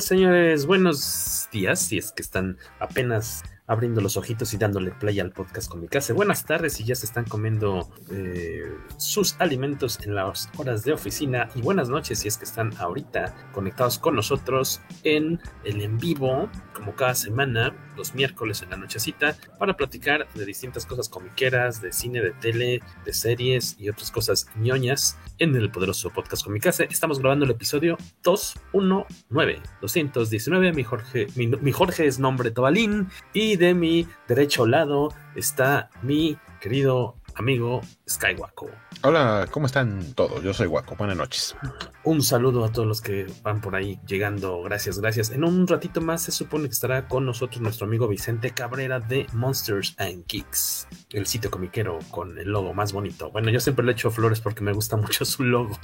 Señores? Buenos días, si es que están apenas abriendo los ojitos y dándole play al podcast con mi casa. Buenas tardes si ya se están comiendo eh, sus alimentos en las horas de oficina. Y buenas noches si es que están ahorita conectados con nosotros en el en vivo, como cada semana, los miércoles en la nochecita, para platicar de distintas cosas comiqueras, de cine, de tele, de series y otras cosas ñoñas en el poderoso podcast con mi casa. Estamos grabando el episodio 219, 219. Mi Jorge, mi Jorge es nombre Tobalín y de mi derecho lado está mi querido amigo Skywaco. Hola, ¿cómo están todos? Yo soy Waco. Buenas noches. Un saludo a todos los que van por ahí llegando. Gracias, gracias. En un ratito más se supone que estará con nosotros nuestro amigo Vicente Cabrera de Monsters and Geeks, el sitio comiquero con el logo más bonito. Bueno, yo siempre le echo flores porque me gusta mucho su logo.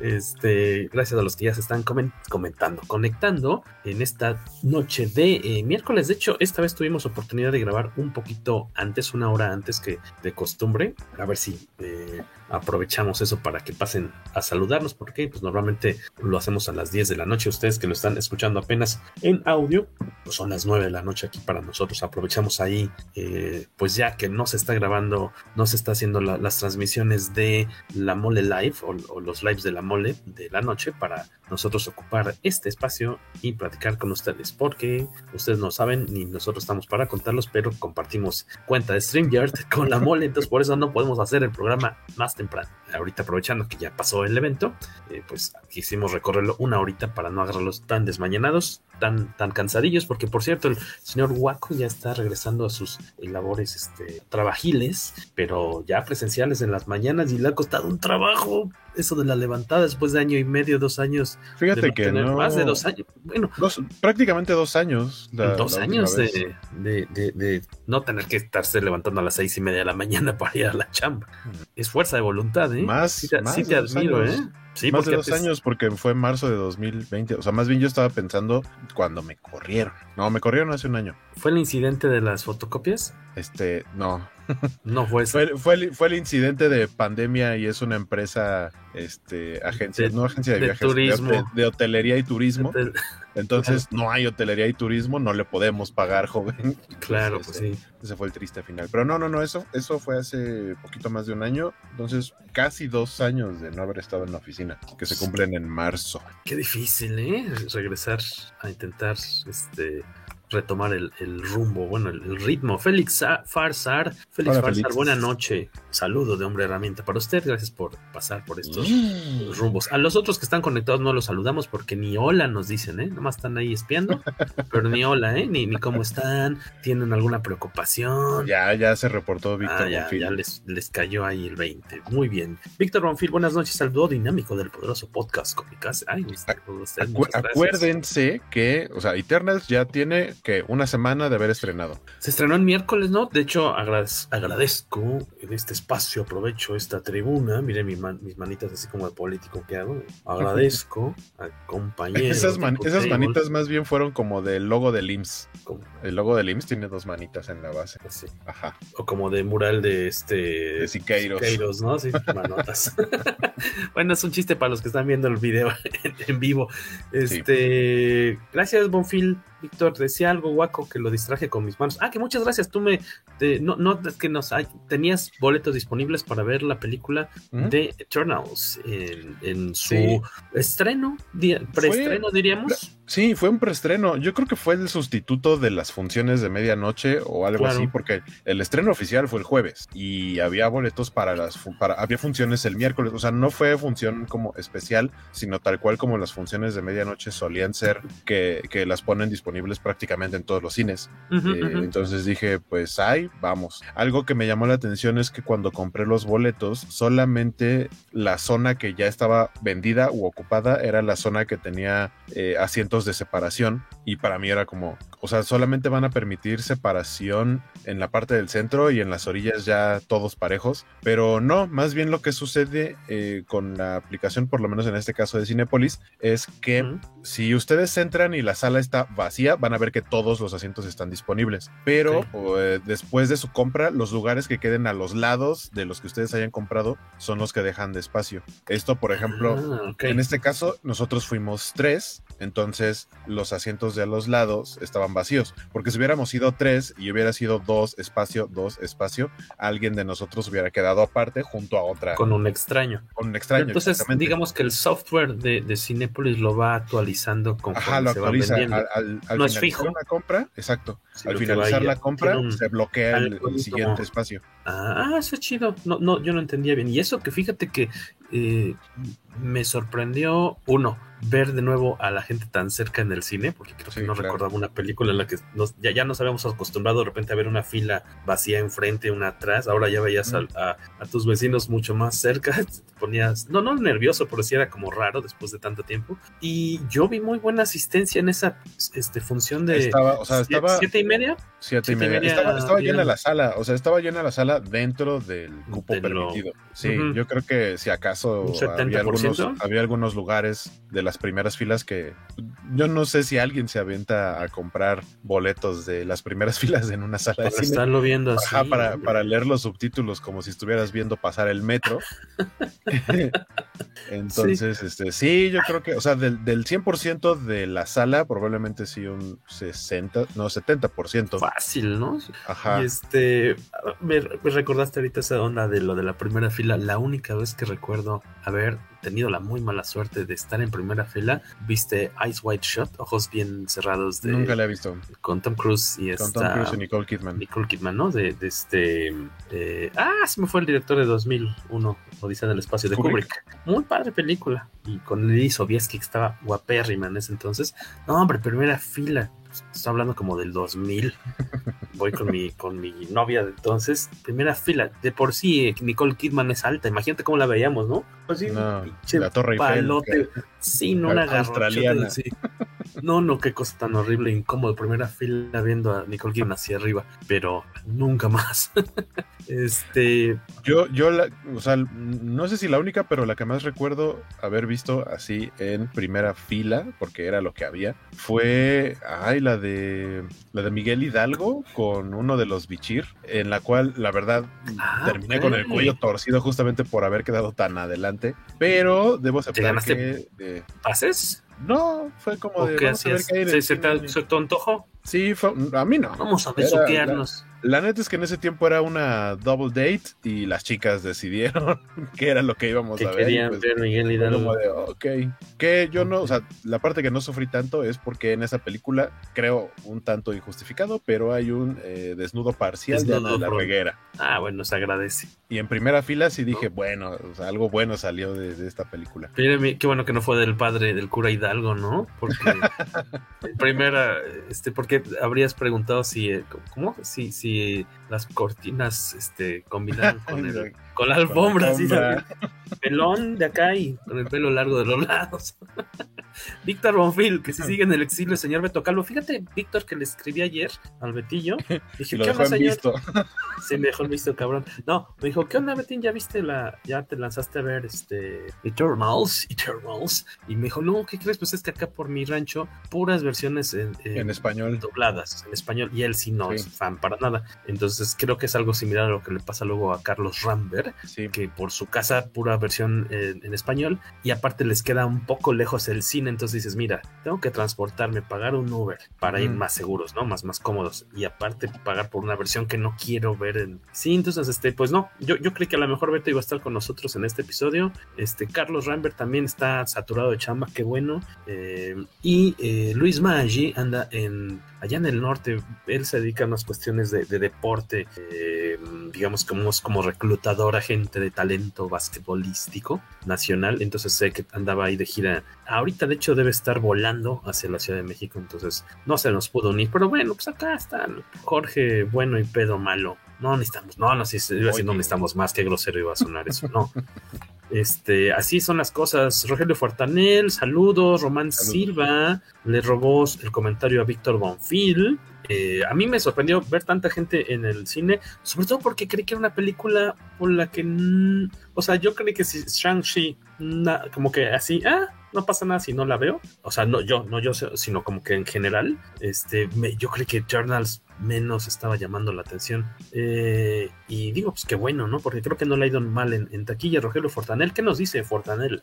Este, gracias a los que ya se están comentando, conectando en esta noche de eh, miércoles. De hecho, esta vez tuvimos oportunidad de grabar un poquito antes, una hora antes que de costumbre. A ver si eh, aprovechamos eso para que pasen a saludarnos, porque pues normalmente lo hacemos a las 10 de la noche. Ustedes que lo están escuchando apenas en audio, pues son las 9 de la noche aquí para nosotros. Aprovechamos ahí, eh, pues ya que no se está grabando, no se está haciendo la, las transmisiones de la Mole Live o, o los lives de la Mole de la noche para nosotros ocupar este espacio y platicar con ustedes, porque ustedes no saben ni nosotros estamos para contarlos, pero compartimos cuenta de StreamYard con la mole, entonces por eso no podemos hacer el programa más temprano. Ahorita aprovechando que ya pasó el evento, eh, pues quisimos recorrerlo una horita para no agarrarlos tan desmañanados, tan, tan cansadillos, porque por cierto el señor Waco ya está regresando a sus labores este, trabajiles, pero ya presenciales en las mañanas y le ha costado un trabajo eso de la levantada después de año y medio, dos años. Fíjate de que no. Más de dos años. Bueno, dos, prácticamente dos años. La, dos la años de, de, de, de, no tener que estarse levantando a las seis y media de la mañana para ir a la chamba. Es fuerza de voluntad, ¿eh? Más, sí más sí te admiro, años. ¿eh? Sí, más de dos años porque fue en marzo de 2020. O sea, más bien yo estaba pensando cuando me corrieron. No, me corrieron hace un año. ¿Fue el incidente de las fotocopias? Este, no. No fue eso. Fue, fue, el, fue el incidente de pandemia y es una empresa, este, agencia, De- no agencia de, de viajes, turismo. De, de hotelería y turismo. Entonces no hay hotelería y turismo, no le podemos pagar, joven. Claro, Entonces, pues sí. Ese fue el triste final. Pero no, no, no, eso, eso fue hace poquito más de un año. Entonces, casi dos años de no haber estado en la oficina, que se cumplen en marzo. Qué difícil, ¿eh? Regresar a intentar este retomar el, el rumbo, bueno, el, el ritmo. Félix Sa- Farsar, Félix Hola, Farsar, buena noche. Saludo de hombre herramienta para usted. Gracias por pasar por estos Mm. rumbos. A los otros que están conectados no los saludamos porque ni hola nos dicen, ¿eh? Nomás están ahí espiando, pero ni hola, ¿eh? Ni, ni cómo están, tienen alguna preocupación. Ya, ya se reportó Víctor Ah, ya, Bonfil. ya les, les cayó ahí el 20. Muy bien. Víctor Bonfil, buenas noches. Saludo dinámico del poderoso podcast Cómicas. Ay, usted, Acu- acuérdense que, o sea, Eternals ya tiene que una semana de haber estrenado. Se estrenó el miércoles, ¿no? De hecho, agradez- agradezco en este espacio, aprovecho esta tribuna. Mire mi man- mis manitas así como de político que hago. Agradezco a compañeros. Esas, man- manitas más bien fueron como del logo del IMSS. El logo del IMSS tiene dos manitas en la base. así, Ajá. o como de mural de este. De Siqueiros. Siqueiros, ¿no? Sí, manotas. bueno, es un chiste para los que están viendo el video en, en vivo. Este. Gracias, Bonfil. Víctor decía algo guaco que lo distraje con mis manos. Ah, que muchas gracias. Tú me. Te, no, no, es que nos hay, tenías boletos disponibles para ver la película ¿Mm? de Eternals en, en su sí. estreno, preestreno, fue, diríamos. Sí, fue un preestreno. Yo creo que fue el sustituto de las funciones de medianoche o algo claro. así, porque el estreno oficial fue el jueves y había boletos para las. Para, había funciones el miércoles. O sea, no fue función como especial, sino tal cual como las funciones de medianoche solían ser, que, que las ponen disponibles prácticamente en todos los cines. Uh -huh, eh, uh -huh. Entonces dije, pues ay, vamos. Algo que me llamó la atención es que cuando compré los boletos, solamente la zona que ya estaba vendida u ocupada era la zona que tenía eh, asientos de separación. Y para mí era como, o sea, solamente van a permitir separación en la parte del centro y en las orillas ya todos parejos. Pero no, más bien lo que sucede eh, con la aplicación, por lo menos en este caso de Cinepolis, es que uh -huh. si ustedes entran y la sala está vacía, van a ver que todos los asientos están disponibles. Pero sí. eh, después de su compra, los lugares que queden a los lados de los que ustedes hayan comprado son los que dejan de espacio. Esto, por ejemplo, ah, okay. en este caso, nosotros fuimos tres, entonces los asientos de a los lados estaban vacíos. Porque si hubiéramos sido tres y hubiera sido dos espacio, dos espacio, alguien de nosotros hubiera quedado aparte junto a otra. Con un extraño. Con un extraño. Entonces, digamos que el software de, de Cinepolis lo va actualizando con Ajá, lo actualiza. Al, al, al no es fijo. Compra, exacto. Sí, al finalizar la compra, un, se bloquea el, el siguiente como... espacio. Ah, eso es chido. No, no, yo no entendía bien. Y eso que fíjate que eh, me sorprendió, uno, ver de nuevo a la gente tan cerca en el cine, porque creo que sí, no claro. recordaba una película en la que nos, ya, ya, nos habíamos acostumbrado de repente a ver una fila vacía enfrente, una atrás, ahora ya veías a, a, a, tus vecinos mucho más cerca, te ponías, no, no nervioso, pero sí era como raro después de tanto tiempo. Y yo vi muy buena asistencia en esa este, función de estaba, o sea, siete, estaba, siete y media. Siete y media. media estaba, estaba llena la sala, o sea, estaba llena la sala dentro del cupo de permitido. Lo... Sí, uh -huh. yo creo que si acaso había algunos, había algunos lugares de las primeras filas que yo no sé si alguien se avienta a comprar boletos de las primeras filas en una sala para de cine. estarlo viendo así. Ajá, para, para, leer los subtítulos como si estuvieras viendo pasar el metro. Entonces, sí. este sí, yo creo que, o sea, del, del 100% de la sala, probablemente sí un 60, no, 70%. Fácil, ¿no? Ajá. Y este, me, me recordaste ahorita esa onda de lo de la primera fila. La única vez que recuerdo haber tenido la muy mala suerte de estar en primera fila, viste Eyes Wide Shut, ojos bien cerrados. De, Nunca la he visto. Con Tom Cruise y Con esta, Tom Cruise y Nicole Kidman. Nicole Kidman, ¿no? De, de este. Eh, ah, se me fue el director de 2001, Odisea del Espacio, de Kubrick. Kubrick. Muy padre película. Y con Lily Sobieski, que estaba guapérrima en ese entonces. No, hombre, primera fila. Estoy hablando como del 2000. Voy con mi, con mi novia de entonces. Primera fila. De por sí, eh, Nicole Kidman es alta. Imagínate cómo la veíamos, ¿no? Así, no, la Torre palote. Eiffel. Sí, no una australiana. Sí. No, no, qué cosa tan horrible, incómodo. Primera fila viendo a Nicole Kidman hacia arriba, pero nunca más. este. Yo, yo, la, o sea, no sé si la única, pero la que más recuerdo haber visto así en primera fila, porque era lo que había, fue, ay, la de, la de Miguel Hidalgo con uno de los Bichir, en la cual, la verdad, ah, terminé okay. con el cuello torcido justamente por haber quedado tan adelante, pero debo aceptar que. De, ¿Pases? No, fue como de. ¿Qué hacías? ¿Se, se, te, ¿Se te antojo? Sí, fue, a mí no. Vamos a besuquearnos. La, neta es que en ese tiempo era una double date y las chicas decidieron que era lo que íbamos que a ver. Querían pues, ver Miguel Hidalgo. De, ok. Que yo no, o sea, la parte que no sufrí tanto es porque en esa película, creo un tanto injustificado, pero hay un eh, desnudo parcial desnudo de la reguera. Ah, bueno, se agradece. Y en primera fila sí dije, bueno, o sea, algo bueno salió de, de esta película. Mírame, qué bueno que no fue del padre del cura Hidalgo, ¿no? Porque primera, este, porque habrías preguntado si, eh, ¿cómo? Si, si las cortinas, este, combinaron con el, con la alfombra, ¿sí? pelón de acá y con el pelo largo de los lados. Víctor Bonfil, que si sigue en el exilio, señor Beto Calvo. Fíjate, Víctor, que le escribí ayer al Betillo. Dije, ¿qué onda, señor? Visto. Sí, me dejó el visto, cabrón. No, me dijo, ¿qué onda, Betín? ¿Ya viste la, ya te lanzaste a ver este Eternals? Eternals. Y me dijo, no, ¿qué crees? Pues es que acá por mi rancho, puras versiones en, en, en español. Dobladas, en español. Y él sí no sí. es fan para nada. Entonces creo que es algo similar a lo que le pasa luego a Carlos Rambert, que por su casa pura versión en, español y aparte les queda un poco lejos el cine, entonces dices, mira, tengo que transportarme, pagar un Uber para ir más seguros, ¿no? Más, más cómodos y aparte pagar por una versión que no quiero ver en... Sí, entonces, este, pues no, yo, yo creí que a lo mejor Beto iba a estar con nosotros en este episodio. Este, Carlos Rambert también está saturado de chamba, qué bueno. Eh, y eh, Luis Maggi anda en allá en el norte, él se dedica a unas cuestiones de, deporte, eh, digamos como, como reclutador, agente de talento basquetbolístico nacional, entonces sé que andaba ahí de gira. Ahorita de hecho debe estar volando hacia la Ciudad de México, entonces no se nos pudo unir, pero bueno, pues acá están Jorge Bueno y Pedro Malo. No necesitamos, no, no, si iba a no necesitamos más, que grosero iba a sonar eso, no. Este, así son las cosas. Rogelio Fortanel, saludos. Román Silva le robó el comentario a Víctor Bonfil. Eh, a mí me sorprendió ver tanta gente en el cine, sobre todo porque creí que era una película por la que, o sea, yo creí que si Shang-Chi, como que así, ah, no pasa nada si no la veo. O sea, no yo, no yo, sino como que en general, este, yo creo que Eternals menos estaba llamando la atención. Eh, y digo, pues qué bueno, ¿no? Porque creo que no le ha ido mal en, taquilla. Rogelio Fortanel, ¿qué nos dice Fortanel?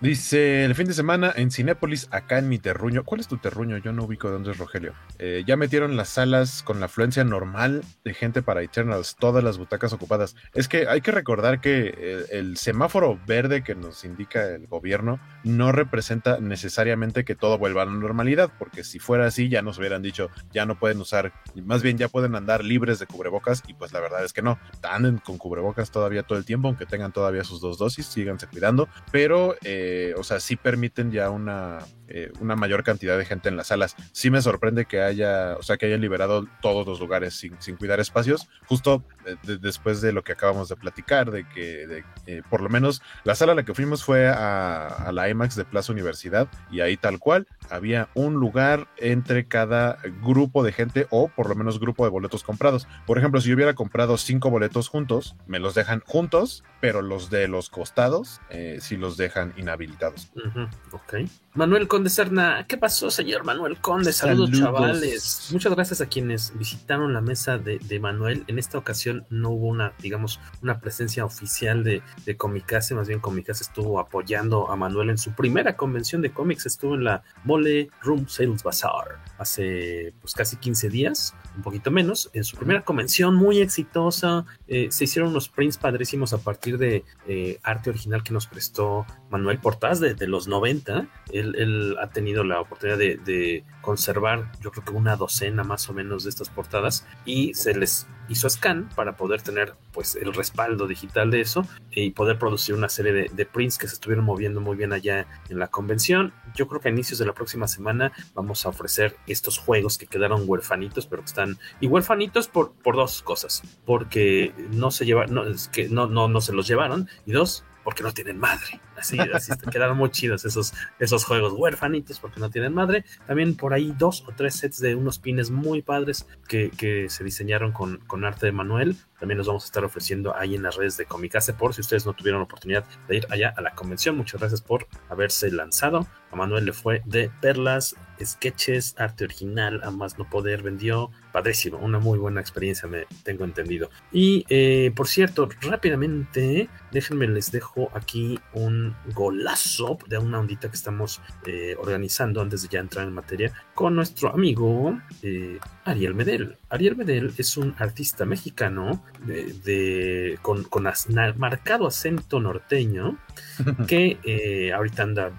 Dice, el fin de semana en Cinépolis, acá en mi terruño. ¿Cuál es tu terruño? Yo no ubico de dónde es Rogelio. Eh, ya metieron las salas con la afluencia normal de gente para Eternals, todas las butacas ocupadas. Es que hay que recordar que el, semáforo verde que nos indica el gobierno no representa necesariamente que todo vuelva a la normalidad, porque si fuera así ya nos hubieran dicho, ya no pueden usar, más bien ya pueden andar libres de cubrebocas y pues la verdad es que no, anden con cubrebocas todavía todo el tiempo, aunque tengan todavía sus dos dosis, síganse cuidando, pero... Eh, o sea, sí permiten ya una, eh, una mayor cantidad de gente en las salas. Sí me sorprende que haya, o sea, que hayan liberado todos los lugares sin, cuidar espacios, justo eh, después de lo que acabamos de platicar, de que por lo menos la sala a la que fuimos fue a, la IMAX de Plaza Universidad y ahí tal cual había un lugar entre cada grupo de gente o por lo menos grupo de boletos comprados. Por ejemplo, si yo hubiera comprado cinco boletos juntos, me los dejan juntos, pero los de los costados sí los dejan inhabilitados ok. Manuel Conde Serna, ¿qué pasó, señor Manuel Conde? Saludos, chavales. Muchas gracias a quienes visitaron la mesa de, Manuel. En esta ocasión no hubo una, digamos, una presencia oficial de, de Comicase, más bien Comicase estuvo apoyando a Manuel en su primera convención de cómics, estuvo en la Mole Room Sales Bazaar hace pues casi 15 días, un poquito menos, en su primera convención muy exitosa. Eh, se hicieron unos prints padrísimos a partir de eh, arte original que nos prestó Manuel Portás de, los 90. Él, ha tenido la oportunidad de, conservar, yo creo que una docena más o menos de estas portadas y se les hizo scan para poder tener pues el respaldo digital de eso y poder producir una serie de, prints que se estuvieron moviendo muy bien allá en la convención. Yo creo que a inicios de la próxima semana vamos a ofrecer estos juegos que quedaron huerfanitos, pero que están y huerfanitos por, por dos cosas, porque no se lleva, no, es que no, no, no se los llevaron y dos, porque no tienen madre. Así, así quedaron muy chidos esos, esos juegos huérfanitos porque no tienen madre. También por ahí dos o tres sets de unos pines muy padres que, que se diseñaron con, con, arte de Manuel. También los vamos a estar ofreciendo ahí en las redes de Comicase por si ustedes no tuvieron la oportunidad de ir allá a la convención. Muchas gracias por haberse lanzado. A Manuel le fue de perlas, sketches, arte original, a más no poder, vendió padrísimo, una muy buena experiencia, me tengo entendido. Y eh, por cierto, rápidamente, déjenme les dejo aquí un golazo de una ondita que estamos eh, organizando antes de ya entrar en materia con nuestro amigo eh, Ariel Medel. Ariel Medel es un artista mexicano de, con, con marcado acento norteño que ahorita anda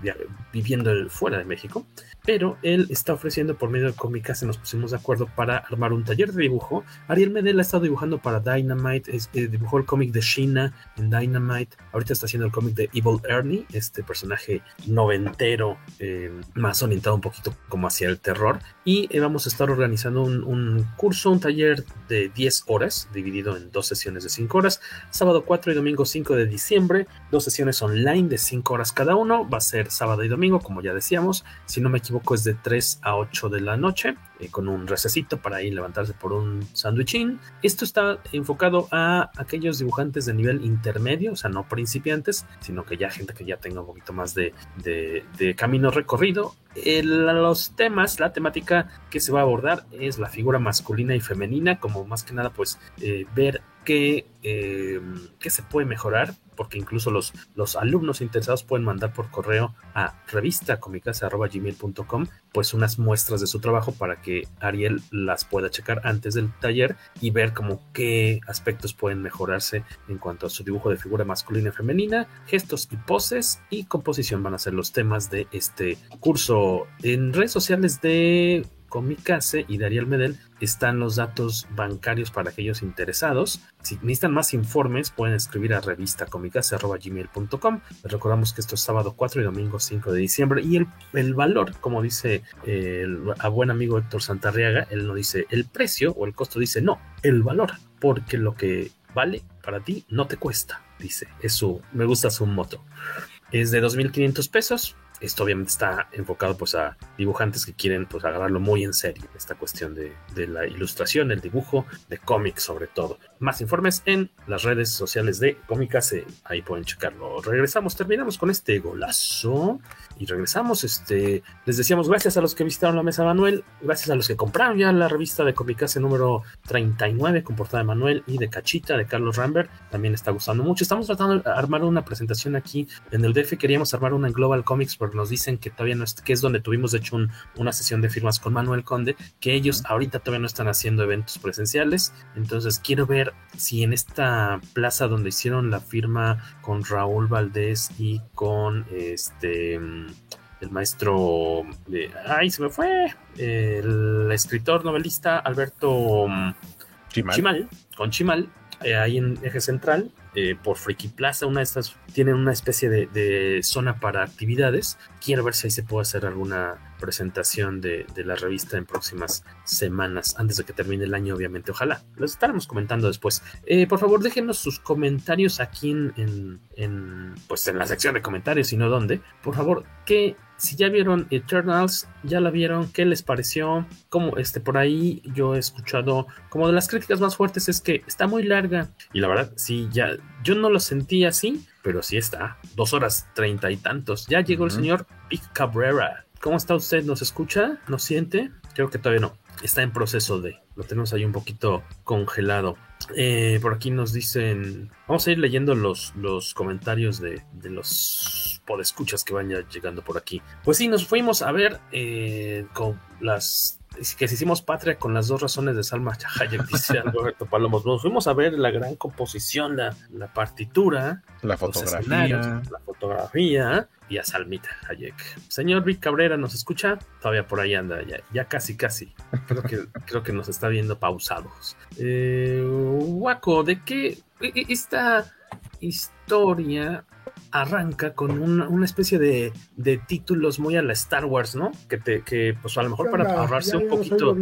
viviendo fuera de México pero él está ofreciendo por medio de Comicase, nos pusimos de acuerdo para armar un taller de dibujo. Ariel Medel ha estado dibujando para Dynamite, eh, dibujó el cómic de Sheena en Dynamite, ahorita está haciendo el cómic de Evil Ernie, este personaje noventero, eh, más orientado un poquito como hacia el terror, y eh, vamos a estar organizando un, un, curso, un taller de 10 horas, dividido en dos sesiones de 5 horas, sábado 4 y domingo 5 de diciembre, dos sesiones online de 5 horas cada uno, va a ser sábado y domingo, como ya decíamos, si no me equivoco es de 3 a 8 de la noche. eh, con un recesito para ir levantarse por un sándwichín. Esto está enfocado a aquellos dibujantes de nivel intermedio, o sea, no principiantes, sino que ya gente que ya tenga un poquito más de, camino recorrido. los temas, la temática que se va a abordar es la figura masculina y femenina, como más que nada, pues eh, ver eh, qué se puede mejorar porque incluso los, los alumnos interesados pueden mandar por correo a revistacomicasa.gmail.com pues unas muestras de su trabajo para que Ariel las pueda checar antes del taller y ver como qué aspectos pueden mejorarse en cuanto a su dibujo de figura masculina y femenina, gestos y poses y composición. Van a ser los temas de este curso en redes sociales de Comicase y Dariel Medel están los datos bancarios para aquellos interesados. Si necesitan más informes, pueden escribir a revista gmail.com. Les recordamos que esto es sábado 4 y domingo 5 de diciembre. Y el, valor, como dice el a buen amigo Héctor Santarriaga, él no dice el precio o el costo, dice no, el valor, porque lo que vale para ti no te cuesta, dice. Es su, me gusta su moto. Es de 2.500 pesos esto obviamente está enfocado pues a dibujantes que quieren pues agarrarlo muy en serio, esta cuestión de, la ilustración, el dibujo, de cómics sobre todo. Más informes en las redes sociales de Cómicas, ahí pueden checarlo. Regresamos, terminamos con este golazo y regresamos. Este, les decíamos gracias a los que visitaron la mesa Manuel, gracias a los que compraron ya la revista de Comicase número 39 con portada de Manuel y de Cachita de Carlos Rambert. También está gustando mucho. Estamos tratando de armar una presentación aquí en el DF. Queríamos armar una en Global Comics porque nos dicen que todavía no es, que es donde tuvimos de hecho una sesión de firmas con Manuel Conde, que ellos ahorita todavía no están haciendo eventos presenciales. Entonces quiero ver si en esta plaza donde hicieron la firma con Raúl Valdés y con este el maestro de, ay se me fue el escritor novelista Alberto Chimal, con Chimal eh, ahí en eje central eh, por Freaky Plaza, una de estas tienen una especie de, zona para actividades. Quiero ver si ahí se puede hacer alguna presentación de, la revista en próximas semanas, antes de que termine el año, obviamente. Ojalá, los estaremos comentando después. Eh, por favor, déjenos sus comentarios aquí en, en, pues en la sección de comentarios, y no dónde. Por favor, ¿qué si ya vieron Eternals, ya la vieron, ¿qué les pareció? Como este por ahí yo he escuchado como de las críticas más fuertes es que está muy larga y la verdad sí ya yo no lo sentí así, pero sí está, dos horas treinta y tantos. Ya llegó el señor Vic Cabrera. ¿Cómo está usted? ¿Nos escucha? ¿Nos siente? Creo que todavía no. Está en proceso de. Lo tenemos ahí un poquito congelado. Eh, por aquí nos dicen. Vamos a ir leyendo los, los comentarios de, de los podescuchas que van ya llegando por aquí. Pues sí, nos fuimos a ver eh, con las que si hicimos patria con las dos razones de Salma Hayek, dice Alberto Palomos. Nos fuimos a ver la gran composición, la, la partitura, la fotografía, la fotografía y a Salmita Hayek. Señor Vic Cabrera, ¿nos escucha? Todavía por ahí anda, ya, ya casi, casi. Creo que, creo que nos está viendo pausados. Eh, Waco, ¿de qué e, e, esta historia arranca con una, especie de, títulos muy a la Star Wars, ¿no? Que te, que pues a lo mejor para ahorrarse un poquito.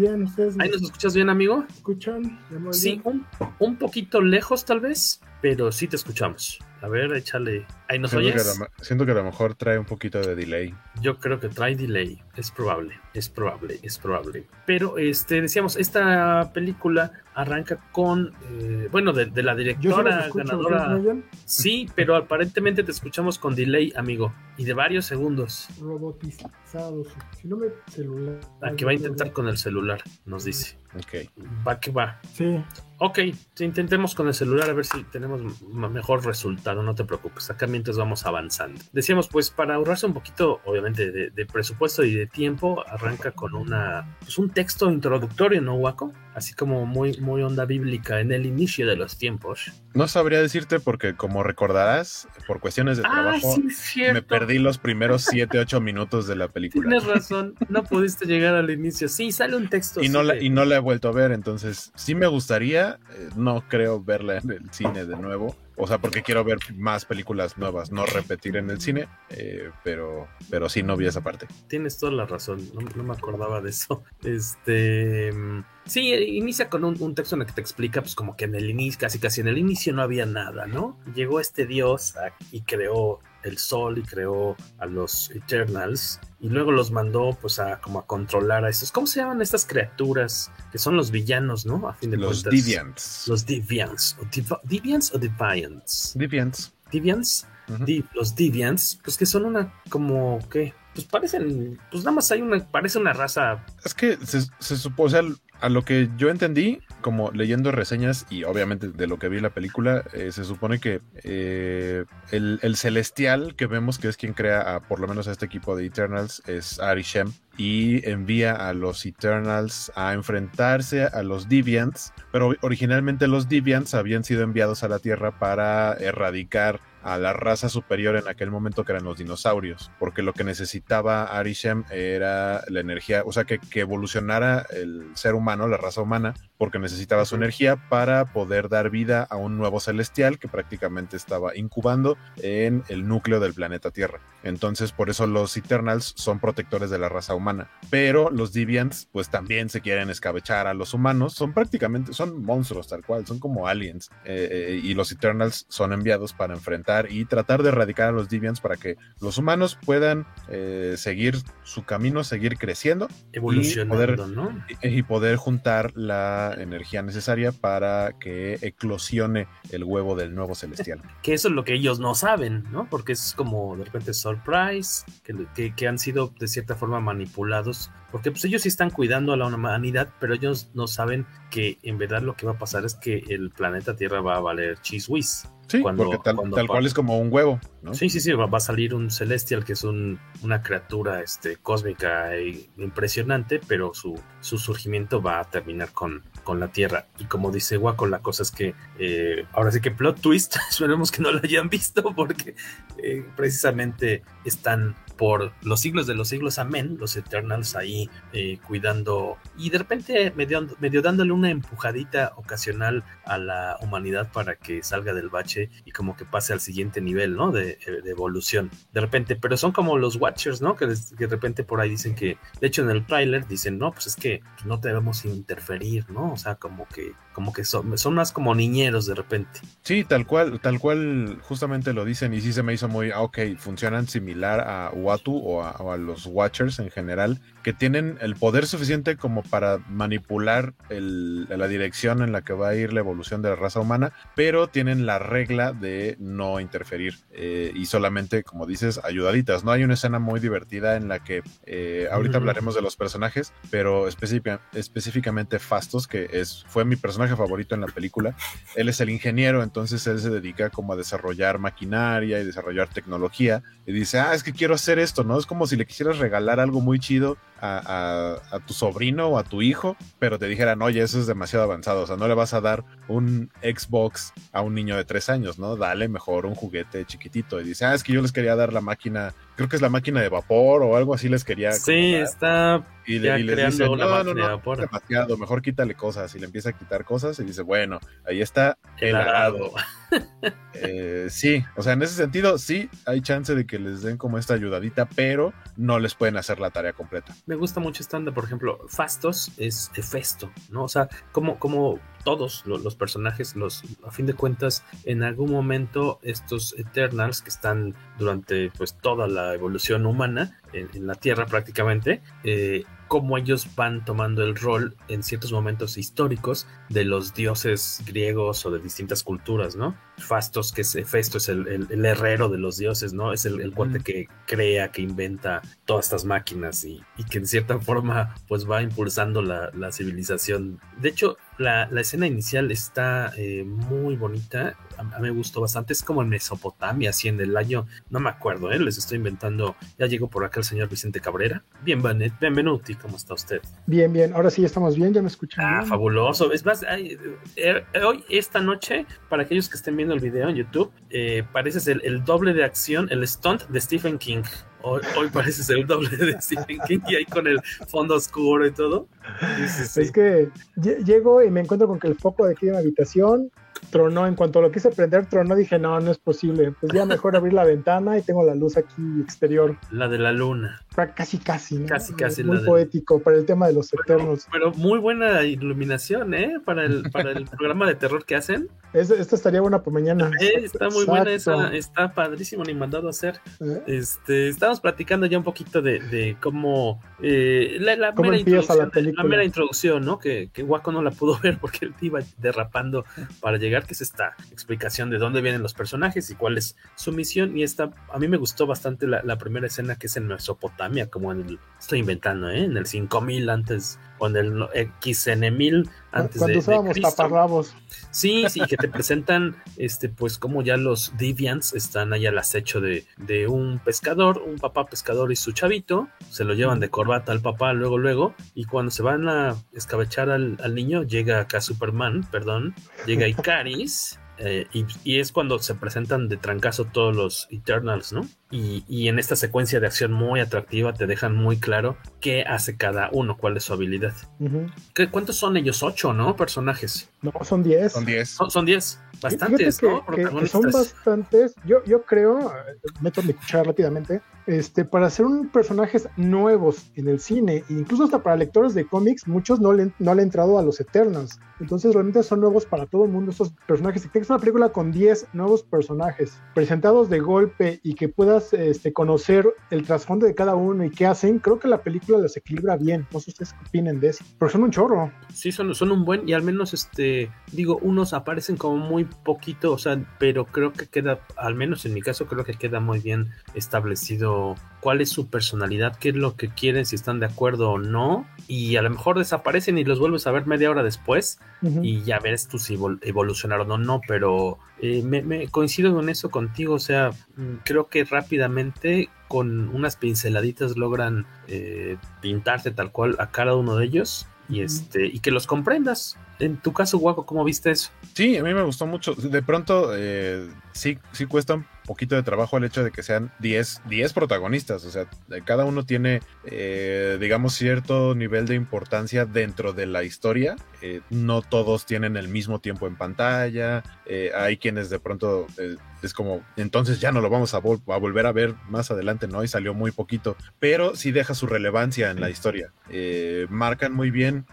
¿Ahí nos escuchas bien, amigo? ¿Escuchan? Sí, un, un poquito lejos tal vez, pero sí te escuchamos. A ver, échale. Ahí nos siento oyes. Que siento que a lo mejor trae un poquito de delay. Yo creo que trae delay. Es probable, es probable, es probable. Pero este decíamos, esta película arranca con, eh, bueno, de, la directora ganadora. Sí, pero aparentemente te escuchamos con delay, amigo, y de varios segundos. Robotizados. Si no me celular. Aquí va a intentar con el celular, nos dice. Ok. Va que va. Sí. Ok, intentemos con el celular a ver si tenemos mejor resultado, no te preocupes, acá mientras vamos avanzando. Decíamos, pues para ahorrarse un poquito, obviamente, de, presupuesto y de tiempo, arranca con una, pues un texto introductorio, ¿no, Waco? Así como muy, muy onda bíblica en el inicio de los tiempos. No sabría decirte porque, como recordarás, por cuestiones de ah, trabajo, me perdí los primeros 7, 8 minutos de la película. Tienes razón, no pudiste llegar al inicio. Sí, sale un texto. Y, no, la, y no la he vuelto a ver, entonces sí me gustaría eh, no creo verla en el cine de nuevo. O sea, porque quiero ver más películas nuevas, no repetir en el cine, eh, pero, pero sí no vi esa parte. Tienes toda la razón, no, me acordaba de eso. Este. Sí, inicia con un, texto en el que te explica, pues, como que en el inicio, casi casi en el inicio no había nada, ¿no? Llegó este dios y creó el sol y creó a los Eternals y luego los mandó pues a como a controlar a esos. ¿Cómo se llaman estas criaturas que son los villanos, no? A fin de los Deviants. Los Deviants. ¿O ¿Deviants o Deviants? Deviants. Deviants. los Deviants, pues que son una como que pues parecen, pues nada más hay una, parece una raza. Es que se, se supone, o sea, a lo que yo entendí, como leyendo reseñas y obviamente de lo que vi en la película, eh, se supone que eh, el, celestial que vemos que es quien crea a, por lo menos a este equipo de Eternals es Arishem y envía a los Eternals a enfrentarse a los Deviants, pero originalmente los Deviants habían sido enviados a la Tierra para erradicar a la raza superior en aquel momento que eran los dinosaurios, porque lo que necesitaba Arishem era la energía, o sea, que, que evolucionara el ser humano, la raza humana, porque necesitaba su energía para poder dar vida a un nuevo celestial que prácticamente estaba incubando en el núcleo del planeta Tierra. Entonces, por eso los Eternals son protectores de la raza humana, pero los Deviants, pues también se quieren escabechar a los humanos, son prácticamente, son monstruos tal cual, son como aliens, eh, eh, y los Eternals son enviados para enfrentar y tratar de erradicar a los Deviants para que los humanos puedan eh, seguir su camino, seguir creciendo, evolucionando, y poder, juntar la energía necesaria para que eclosione el huevo del nuevo celestial. Que eso es lo que ellos no saben, ¿no? Porque es como de repente surprise, que, que han sido de cierta forma manipulados porque pues ellos sí están cuidando a la humanidad, pero ellos no saben que en verdad lo que va a pasar es que el planeta Tierra va a valer cheese whiz. Sí, porque tal, cual es como un huevo, ¿no? Sí, sí, sí, va, a salir un Celestial que es una criatura este, cósmica e impresionante, pero su, su surgimiento va a terminar con, con la Tierra. Y como dice Waco, la cosa es que eh, ahora sí que plot twist, esperemos que no lo hayan visto porque eh, precisamente están por los siglos de los siglos, amén, los Eternals ahí eh, cuidando y de repente medio, medio dándole una empujadita ocasional a la humanidad para que salga del bache y como que pase al siguiente nivel, ¿no? De, evolución. De repente, pero son como los Watchers, ¿no? Que, de repente por ahí dicen que, de hecho en el tráiler dicen, no, pues es que no debemos interferir, ¿no? O sea, como que, como que son, son más como niñeros de repente. Sí, tal cual, tal cual justamente lo dicen y sí se me hizo muy, ah, ok, funcionan similar a o a, los Watchers en general, que tienen el poder suficiente como para manipular la dirección en la que va a ir la evolución de la raza humana, pero tienen la regla de no interferir eh, y solamente, como dices, ayudaditas. No hay una escena muy divertida en la que eh, ahorita hablaremos de los personajes, pero específicamente Fastos, que es, fue mi personaje favorito en la película. Él es el ingeniero, entonces él se dedica como a desarrollar maquinaria y desarrollar tecnología y dice, ah, es que quiero hacer esto, ¿no? Es como si le quisieras regalar algo muy chido a, tu sobrino o a tu hijo, pero te dijeran, oye, eso es demasiado avanzado, o sea, no le vas a dar un Xbox a un niño de tres años, ¿no? Dale mejor un juguete chiquitito. Y dice, ah, es que yo les quería dar la máquina, creo que es la máquina de vapor o algo así les quería. Sí, está y, le, dice, no, no, no, demasiado, mejor quítale cosas. Y le empieza a quitar cosas y dice, bueno, ahí está el, arado. Eh, sí, o sea, en ese sentido, sí, hay chance de que les den como esta ayudadita, pero no les pueden hacer la tarea completa. Me gusta mucho esta onda, por ejemplo, Fastos es Hefesto, ¿no? O sea, como, como todos los, personajes, los, a fin de cuentas, en algún momento estos Eternals que están durante pues toda la evolución humana en, la Tierra prácticamente, eh, cómo ellos van tomando el rol en ciertos momentos históricos de los dioses griegos o de distintas culturas, ¿no? Fastos, que es Festo es el, herrero de los dioses, ¿no? Es el, el cuate que crea, que inventa todas estas máquinas y, que en cierta forma pues va impulsando la, civilización. De hecho, la, escena inicial está eh, muy bonita, a, mí me gustó bastante, es como en Mesopotamia, así en el año, no me acuerdo, ¿eh? les estoy inventando, ya llegó por acá el señor Vicente Cabrera. Bienvenido, bienvenuti, ¿cómo está usted? Bien, bien, ahora sí estamos bien, ya me escuchan. Ah, fabuloso, es más, eh, hoy, esta noche, para aquellos que estén viendo el video en YouTube, eh, pareces el, el doble de acción, el stunt de Stephen King. Hoy, parece ser el doble de Stephen King y ahí con el fondo oscuro y todo. Es que llego y me encuentro con que el foco de aquí en la habitación tronó. En cuanto lo quise prender, tronó. Dije, no, no es posible. Pues ya mejor abrir la ventana y tengo la luz aquí exterior. La de la luna. Casi, casi, ¿no? Casi, casi. Muy poético para el tema de los eternos. Pero muy buena iluminación, ¿eh? Para el, para el programa de terror que hacen. esta estaría buena por mañana. Eh, está muy buena esa, está padrísimo ni mandado a hacer. ¿Eh? Este, estamos platicando ya un poquito de, de cómo eh, la, la, mera introducción, la, mera introducción, ¿no? Que, que Waco no la pudo ver porque él iba derrapando para llegar, que es esta explicación de dónde vienen los personajes y cuál es su misión. Y esta, a mí me gustó bastante la, primera escena que es en Mesopotamia, como en el, estoy inventando, ¿eh? En el 5000 antes con el XN1000 antes Cuando de, usábamos taparrabos. Sí, sí, que te presentan, este, pues como ya los Deviants están ahí al acecho de, de, un pescador, un papá pescador y su chavito, se lo llevan de corbata al papá luego, luego, y cuando se van a escabechar al, al niño, llega acá Superman, perdón, llega Icaris, eh, y, y, es cuando se presentan de trancazo todos los Eternals, ¿no? Y, y, en esta secuencia de acción muy atractiva te dejan muy claro qué hace cada uno, cuál es su habilidad. Uh -huh. ¿Qué, ¿Cuántos son ellos? Ocho, ¿no? Personajes. No, son diez. Son diez. Son, son diez. Bastantes, que, ¿no? Que, que son bastantes. Yo, yo creo, meto mi cuchara rápidamente, este, para hacer un personajes nuevos en el cine, e incluso hasta para lectores de cómics, muchos no le, no le han entrado a los Eternals. Entonces realmente son nuevos para todo el mundo estos personajes. Y que es una película con 10 nuevos personajes presentados de golpe y que este, conocer el trasfondo de cada uno y qué hacen, creo que la película los equilibra bien. No sé ustedes qué opinen de eso. Pero son un chorro. Sí, son, son un buen, y al menos este, digo, unos aparecen como muy poquito, o sea, pero creo que queda, al menos en mi caso, creo que queda muy bien establecido cuál es su personalidad, qué es lo que quieren, si están de acuerdo o no, y a lo mejor desaparecen y los vuelves a ver media hora después uh -huh. y ya ves tú si evolucionaron o no, pero eh, me, me, coincido con eso contigo, o sea, creo que rápidamente con unas pinceladitas logran eh, pintarte tal cual a cada uno de ellos y este y que los comprendas. En tu caso, Guaco, ¿cómo viste eso? Sí, a mí me gustó mucho. De pronto, eh, sí, sí cuesta un poquito de trabajo el hecho de que sean 10, 10 protagonistas. O sea, cada uno tiene, eh, digamos, cierto nivel de importancia dentro de la historia. Eh, no todos tienen el mismo tiempo en pantalla. Eh, hay quienes de pronto es como, entonces ya no lo vamos a, vol a, volver a ver más adelante, ¿no? Y salió muy poquito. Pero sí deja su relevancia en la historia. marcan muy bien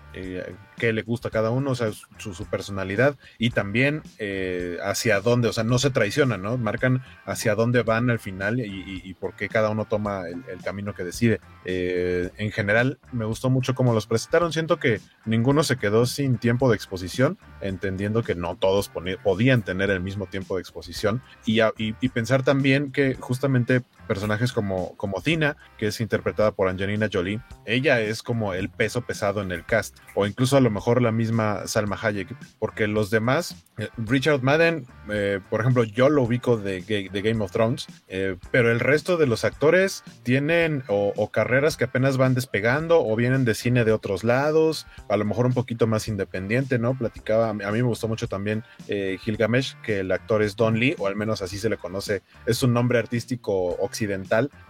qué le gusta a cada uno, o sea, su, su personalidad y también eh, hacia dónde, o sea, no se traicionan, ¿no? Marcan hacia dónde van al final y, y, y por qué cada uno toma el, el camino que decide. Eh, en general, me gustó mucho cómo los presentaron. Siento que ninguno se quedó sin tiempo de exposición, entendiendo que no todos podían tener el mismo tiempo de exposición y, y pensar también que justamente personajes como, como Tina, que es interpretada por Angelina Jolie, ella es como el peso pesado en el cast, o incluso a lo mejor la misma Salma Hayek, porque los demás, eh, Richard Madden, eh, por ejemplo, yo lo ubico de, de Game of Thrones, eh, pero el resto de los actores tienen o, o, carreras que apenas van despegando o vienen de cine de otros lados, a lo mejor un poquito más independiente, ¿no? Platicaba, a mí me gustó mucho también Gilgamesh, que el actor es Don Lee, o al menos así se le conoce, es un nombre artístico occidental,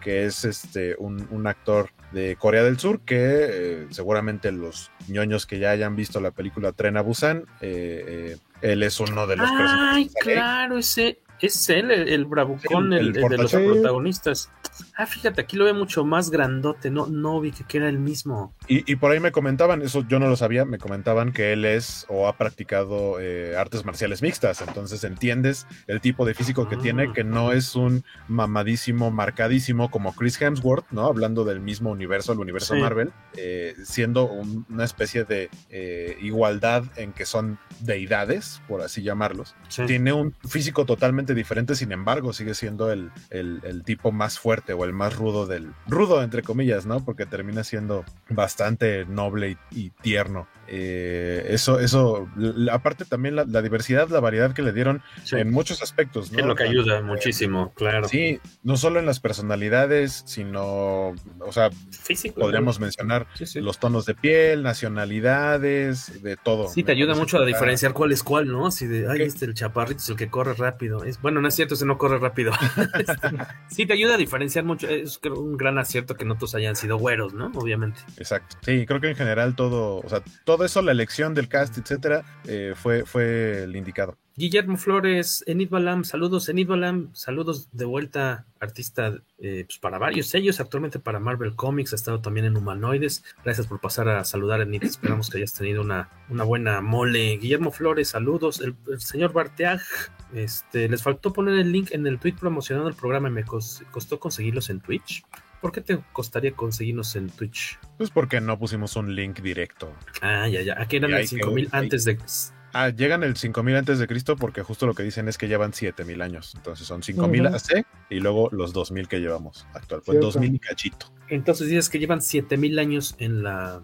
que es este un, un actor de Corea del Sur, que eh, seguramente los ñoños que ya hayan visto la película Tren a Busan, eh, eh, él es uno de los Ay, claro, ese, es él, el, el bravucón, el, el, el de los protagonistas. Ah, fíjate, aquí lo ve mucho más grandote, no, no vi que, era el mismo. Y, y, por ahí me comentaban, eso yo no lo sabía, me comentaban que él es o ha practicado eh, artes marciales mixtas, entonces entiendes el tipo de físico que ah. tiene, que no es un mamadísimo, marcadísimo como Chris Hemsworth, ¿no? Hablando del mismo universo, el universo sí. Marvel, eh, siendo un, una especie de eh, igualdad en que son deidades, por así llamarlos. Sí. Tiene un físico totalmente diferente, sin embargo, sigue siendo el, el, el, tipo más fuerte o el más rudo del. rudo, entre comillas, ¿no? Porque termina siendo bastante noble y, y tierno. Eh, eso, eso, la, aparte también la, la, diversidad, la variedad que le dieron sí. en muchos aspectos, ¿no? Es lo que ayuda eh, muchísimo, claro. Sí, no solo en las personalidades, sino, o sea, Físico, podríamos ¿no? mencionar sí, los tonos de piel, nacionalidades, de todo. Sí, te ayuda mucho a diferenciar cuál es cuál, ¿no? Así de, ay, este el chaparrito es el que corre rápido. Es, bueno, no es cierto, ese no corre rápido. sí, te ayuda a diferenciar mucho. Es un gran acierto que no todos hayan sido güeros, ¿no? Obviamente. Exacto. Sí, creo que en general todo, o sea, todo eso, la elección del cast, etcétera, eh, fue, fue el indicado. Guillermo Flores, Enid Balam, saludos, Enid Balam, saludos de vuelta, artista eh, pues para varios sellos, actualmente para Marvel Comics, ha estado también en Humanoides. Gracias por pasar a saludar, Enid, esperamos que hayas tenido una, una buena mole. Guillermo Flores, saludos, el, señor Barteag, este, les faltó poner el link en el tweet promocionando el programa y me costó conseguirlos en Twitch. ¿Por qué te costaría conseguirnos en Twitch? Pues porque no pusimos un link directo. Ah, ya, ya. Aquí eran el 5000 antes de Ah, llegan el 5000 antes de Cristo porque justo lo que dicen es que llevan 7000 años. Entonces son 5000 uh AC y luego los 2000 que llevamos actual. Pues 2000 y cachito. Entonces dices que llevan 7000 años en la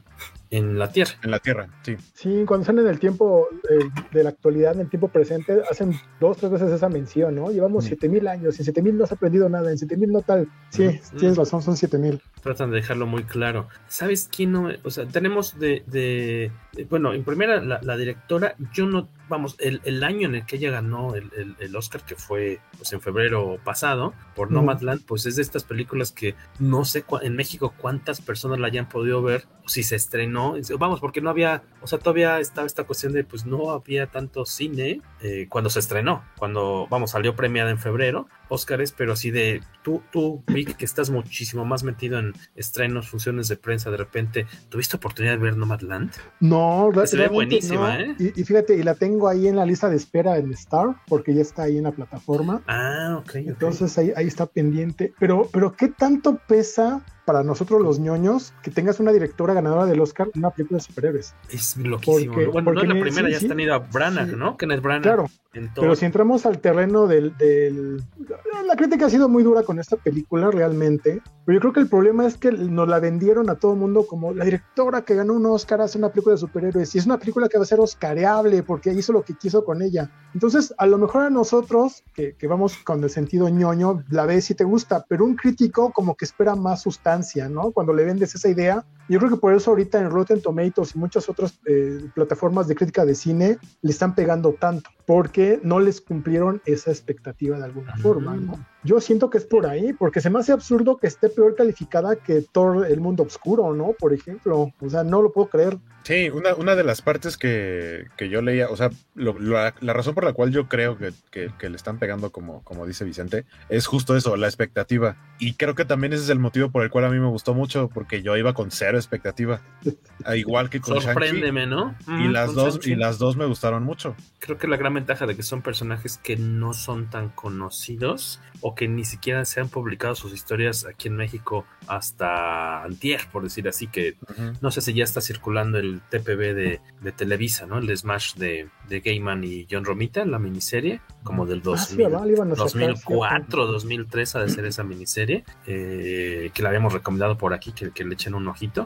en la Tierra. En la Tierra, sí. Sí, cuando están en el tiempo eh, de la actualidad, en el tiempo presente, hacen dos, tres veces esa mención, ¿no? Llevamos mm. 7000 años, en 7000 no has aprendido nada, en 7000 no tal. Sí, tienes razón, son 7000. Tratan de dejarlo muy claro. ¿Sabes quién no? O sea, tenemos de. de, bueno, en primera, la, la, directora, yo no. Vamos, el, el, año en el que ella ganó el, el, el, Oscar, que fue pues en febrero pasado, por Nomadland, pues es de estas películas que no sé en México cuántas personas la hayan podido ver, o si se estrenó vamos, porque no había, o sea, todavía estaba esta cuestión de, pues no había tanto cine eh, cuando se estrenó, cuando, vamos, salió premiada en febrero, Óscares, pero así de, tú, tú, Vic, que estás muchísimo más metido en estrenos, funciones de prensa, de repente, ¿tuviste oportunidad de ver Nomadland? No, se ve buenísima, ¿eh? Y, fíjate, y la tengo ahí en la lista de espera en Star, porque ya está ahí en la plataforma. Ah, ok. Entonces Ahí, ahí está pendiente. Pero, pero, ¿qué tanto pesa para nosotros los ñoños que tengas una directora ganadora del Oscar en una película de superhéroes. Es loquísimo. Porque, Bueno, no es la primera, ya está han ido Branagh, ¿no? Kenneth Branagh. Claro. Pero si entramos al terreno del, La crítica ha sido muy dura con esta película, realmente. Pero yo creo que el problema es que nos la vendieron a todo el mundo como la directora que ganó un Oscar hace una película de superhéroes. Y es una película que va a ser oscareable porque hizo lo que quiso con ella. Entonces, a lo mejor a nosotros, que, que vamos con el sentido ñoño, la ves y te gusta. Pero un crítico como que espera más sustancia, ¿no? Cuando le vendes esa idea. Yo creo que por eso ahorita en Rotten Tomatoes y muchas otras eh, plataformas de crítica de cine le están pegando tanto. Porque no les cumplieron esa expectativa de alguna forma, ¿no? Yo siento que es por ahí, porque se me hace absurdo que esté peor calificada que Thor El Mundo Oscuro, ¿no? Por ejemplo, o sea, no lo puedo creer. Sí, una, una de las partes que, que yo leía, o sea, la, razón por la cual yo creo que, que, le están pegando, como, como dice Vicente, es justo eso, la expectativa. Y creo que también ese es el motivo por el cual a mí me gustó mucho, porque yo iba con cero expectativa. igual que con Sorpréndeme, ¿no? y, las dos, y las dos me gustaron mucho. Creo que la gran ventaja de que son personajes que no son tan conocidos o que ni siquiera se han publicado sus historias aquí en México hasta antier, por decir así, que no sé si ya está circulando el TPB de, Televisa, ¿no? El Smash de, de Gaiman y John Romita, la miniserie, como del 2004, 2003 ha de ser esa miniserie, eh, que la habíamos recomendado por aquí, que, que le echen un ojito.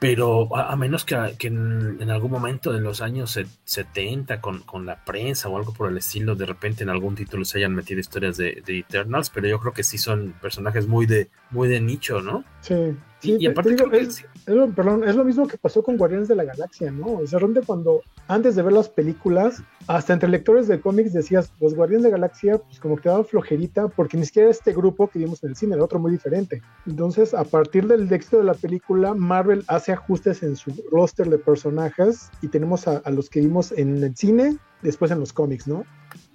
Pero a, menos que, en, algún momento de los años 70 con, con, la prensa o algo por el estilo, de repente en algún título se hayan metido historias de, de Eternals, pero yo creo que sí son personajes muy de, muy de nicho, ¿no? Sí. y, aparte es, lo, perdón, es lo mismo que pasó con Guardianes de la Galaxia, ¿no? O sea, realmente cuando antes de ver las películas, hasta entre lectores de cómics decías, los Guardianes de la Galaxia, pues como que daban flojerita, porque ni siquiera este grupo que vimos en el cine, era otro muy diferente. Entonces, a partir del éxito de la película, Marvel hace ajustes en su roster de personajes y tenemos a, a los que vimos en el cine, después en los cómics, ¿no?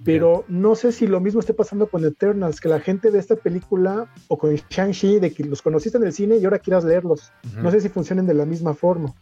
Pero no sé si lo mismo esté pasando con Eternals, que la gente de esta película o con Shang-Chi, de que los conociste en el cine y ahora quieras leerlos. No sé si funcionen de la misma forma.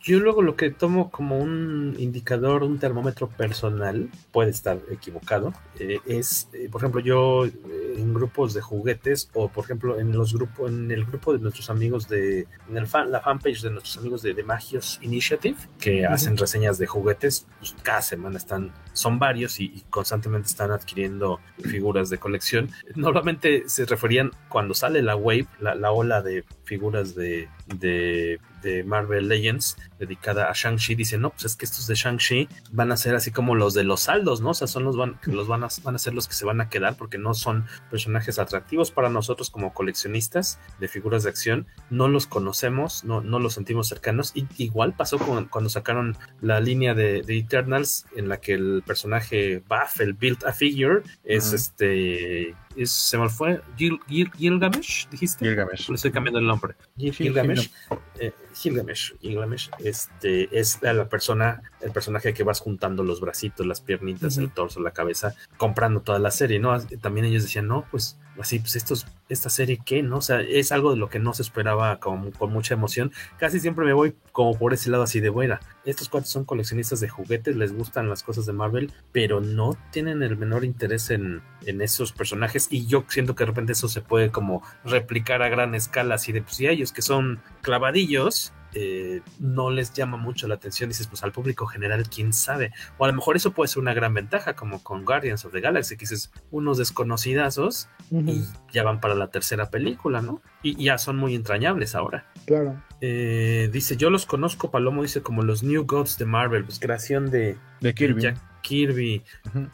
Yo, luego lo que tomo como un indicador, un termómetro personal, puede estar equivocado, eh, es, eh, por ejemplo, yo eh, en grupos de juguetes o, por ejemplo, en los grupos, en el grupo de nuestros amigos de, en el fan, la fanpage de nuestros amigos de, de Magios Initiative, que hacen reseñas de juguetes, pues cada semana están, están son varios y, constantemente están adquiriendo figuras de colección. Normalmente se referían cuando sale la wave, la, ola de figuras de, de, de, Marvel Legends dedicada a Shang-Chi, dicen, no, pues es que estos de Shang-Chi van a ser así como los de los saldos, ¿no? O sea, son los, van, los van, a, van a ser los que se van a quedar porque no son personajes atractivos para nosotros como coleccionistas de figuras de acción, no los conocemos, no, no los sentimos cercanos. Y, igual pasó con, cuando sacaron la línea de, de Eternals en la que el personaje Buff el Build a Figure, es este. Es, se me fue. Gil, Gilgamesh, dijiste. Gilgamesh. Le estoy cambiando el nombre. Gilgamesh. Eh, Gilgamesh, Gilgamesh, este, es la persona el personaje que vas juntando los bracitos, las piernitas, el torso, la cabeza, comprando toda la serie, ¿no? También ellos decían, no, pues así, pues estos, esta serie, ¿qué? ¿No? O sea, es algo de lo que no se esperaba con, con mucha emoción. Casi siempre me voy como por ese lado así de buena. Estos cuatro son coleccionistas de juguetes, les gustan las cosas de Marvel, pero no tienen el menor interés en, en esos personajes y yo siento que de repente eso se puede como replicar a gran escala, así de, pues si ellos que son clavadillos, eh, no les llama mucho la atención, dices, pues al público general, quién sabe. O a lo mejor eso puede ser una gran ventaja, como con Guardians of the Galaxy, que dices, unos desconocidazos y ya van para la tercera película, ¿no? Y ya son muy entrañables ahora. Claro. Eh, dice, yo los conozco, Palomo dice, como los New Gods de Marvel, pues creación de, de Kirby. Kirby.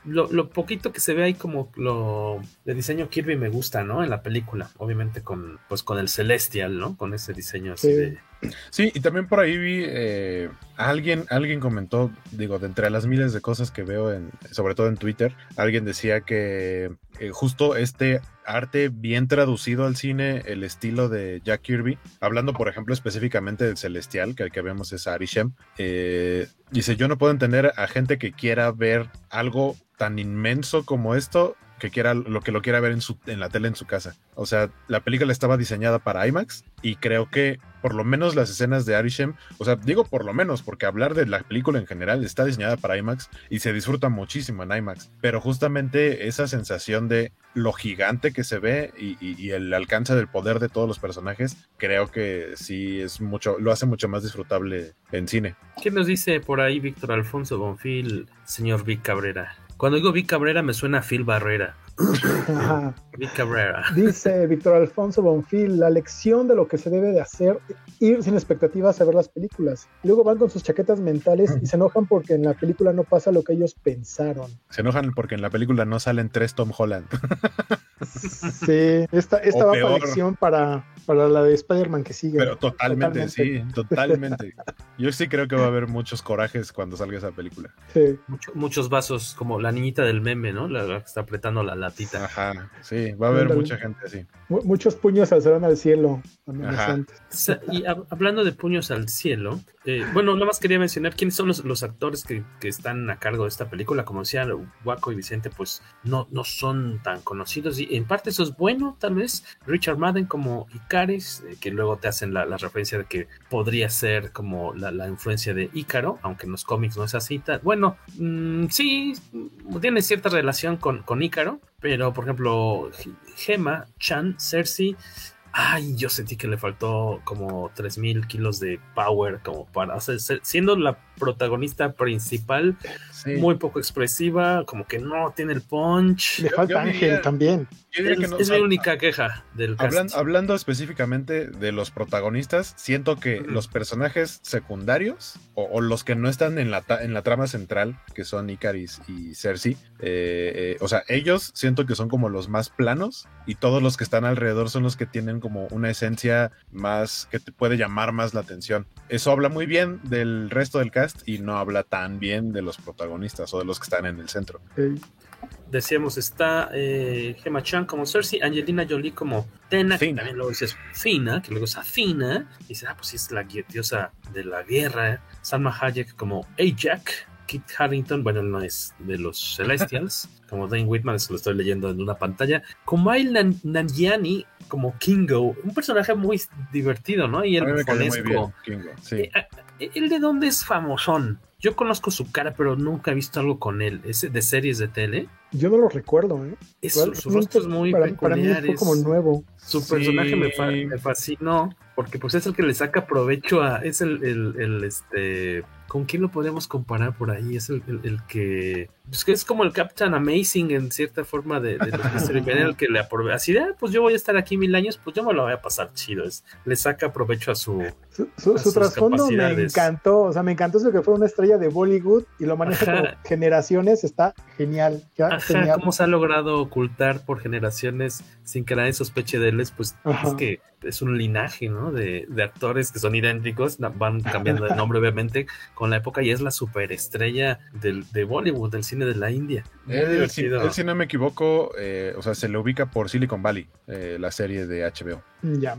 lo, poquito que se ve ahí como lo de diseño Kirby me gusta, ¿no? En la película, obviamente con pues con el Celestial, ¿no? Con ese diseño así de Sí, y también por ahí vi eh, alguien, alguien comentó, digo, de entre las miles de cosas que veo en, sobre todo en Twitter, alguien decía que eh, justo este arte bien traducido al cine, el estilo de Jack Kirby, hablando por ejemplo específicamente del Celestial, que el que vemos es Arishem, eh, dice, yo no puedo entender a gente que quiera ver algo tan inmenso como esto que quiera lo que lo quiera ver en, su, en la tele en su casa. O sea, la película estaba diseñada para IMAX y creo que por lo menos las escenas de Arishem, o sea, digo por lo menos porque hablar de la película en general está diseñada para IMAX y se disfruta muchísimo en IMAX, pero justamente esa sensación de lo gigante que se ve y, el alcance del poder de todos los personajes, creo que sí es mucho, lo hace mucho más disfrutable en cine. ¿Qué nos dice por ahí Víctor Alfonso Bonfil, señor Vic Cabrera? Cuando digo Vic Cabrera me suena a Phil Barrera. Vic Cabrera. Dice Víctor Alfonso Bonfil, la lección de lo que se debe de hacer, ir sin expectativas a ver las películas. Luego van con sus chaquetas mentales y se enojan porque en la película no pasa lo que ellos pensaron. Se enojan porque en la película no salen tres Tom Holland. Sí, esta, esta va para lección para, para la de Spider-Man que sigue. Pero totalmente, sí, totalmente. Yo sí creo que va a haber muchos corajes cuando salga esa película. Sí. muchos vasos, como la niñita del meme, ¿no? La, que está apretando la latita. Ajá, sí, va a haber mucha gente así. muchos puños alzarán al cielo. Y hablando de puños al cielo, eh, bueno, nada más quería mencionar quiénes son los, actores que, están a cargo de esta película. Como decía Waco y Vicente, pues no, no son tan conocidos. Y en parte eso es bueno, tal vez. Richard Madden como Icaris, eh, que luego te hacen la, referencia de que podría ser como la, influencia de Ícaro, aunque en los cómics no es así. Bueno, mm, sí, tiene cierta relación con, con Ícaro, pero por ejemplo, Gemma, Chan, Cersei Ay, yo sentí que le faltó como 3000 kilos de power, como para, o siendo la protagonista principal, muy poco expresiva, como que no tiene el punch. Le falta Ángel también. Es, la única queja del cast. Hablando, específicamente de los protagonistas, siento que los personajes secundarios o, los que no están en la, en la trama central, que son Icaris y Cersei, eh, eh, o sea, ellos siento que son como los más planos y todos los que están alrededor son los que tienen como una esencia más que te puede llamar más la atención. Eso habla muy bien del resto del cast y no habla tan bien de los protagonistas o de los que están en el centro. Decíamos, está eh, Gemma Chan como Cersei, Angelina Jolie como Tena, que también luego dices Fina, que luego es Afina, y dices, ah, pues sí es la diosa de la guerra, Salma Hayek como Ajax, Kit Harrington, bueno, no es de los Celestials, como Dane Whitman, eso lo estoy leyendo en una pantalla, Kumail Nanjiani como Kingo, un personaje muy divertido, ¿no? Y el Kingo, sí. Eh, eh, ¿El de dónde es famosón? Yo conozco su cara, pero nunca he visto algo con él. ¿Es de series de tele? Yo no lo recuerdo, ¿eh? su, rostro es muy para, peculiar. Para mí fue como nuevo. Su personaje me, fascinó, porque pues es el que le saca provecho a... Es el, el, el este ¿Con quién lo podemos comparar por ahí? Es el, que. Pues que es como el Captain Amazing en cierta forma de, de los el que le aprovecha. Así de, ah, pues yo voy a estar aquí mil años, pues yo me lo voy a pasar chido. Es, le saca provecho a su. Su, trasfondo me encantó. O sea, me encantó eso que fue una estrella de Bollywood y lo maneja por generaciones. Está genial. Ajá, ¿Cómo se ha logrado ocultar por generaciones sin que nadie sospeche de él? Pues es que es un linaje, ¿no? De, de, actores que son idénticos, van cambiando de nombre obviamente con la época y es la superestrella del, de Bollywood, del cine de la India. Él, si, no me equivoco, eh, o sea, se le ubica por Silicon Valley, eh, la serie de HBO. Ya.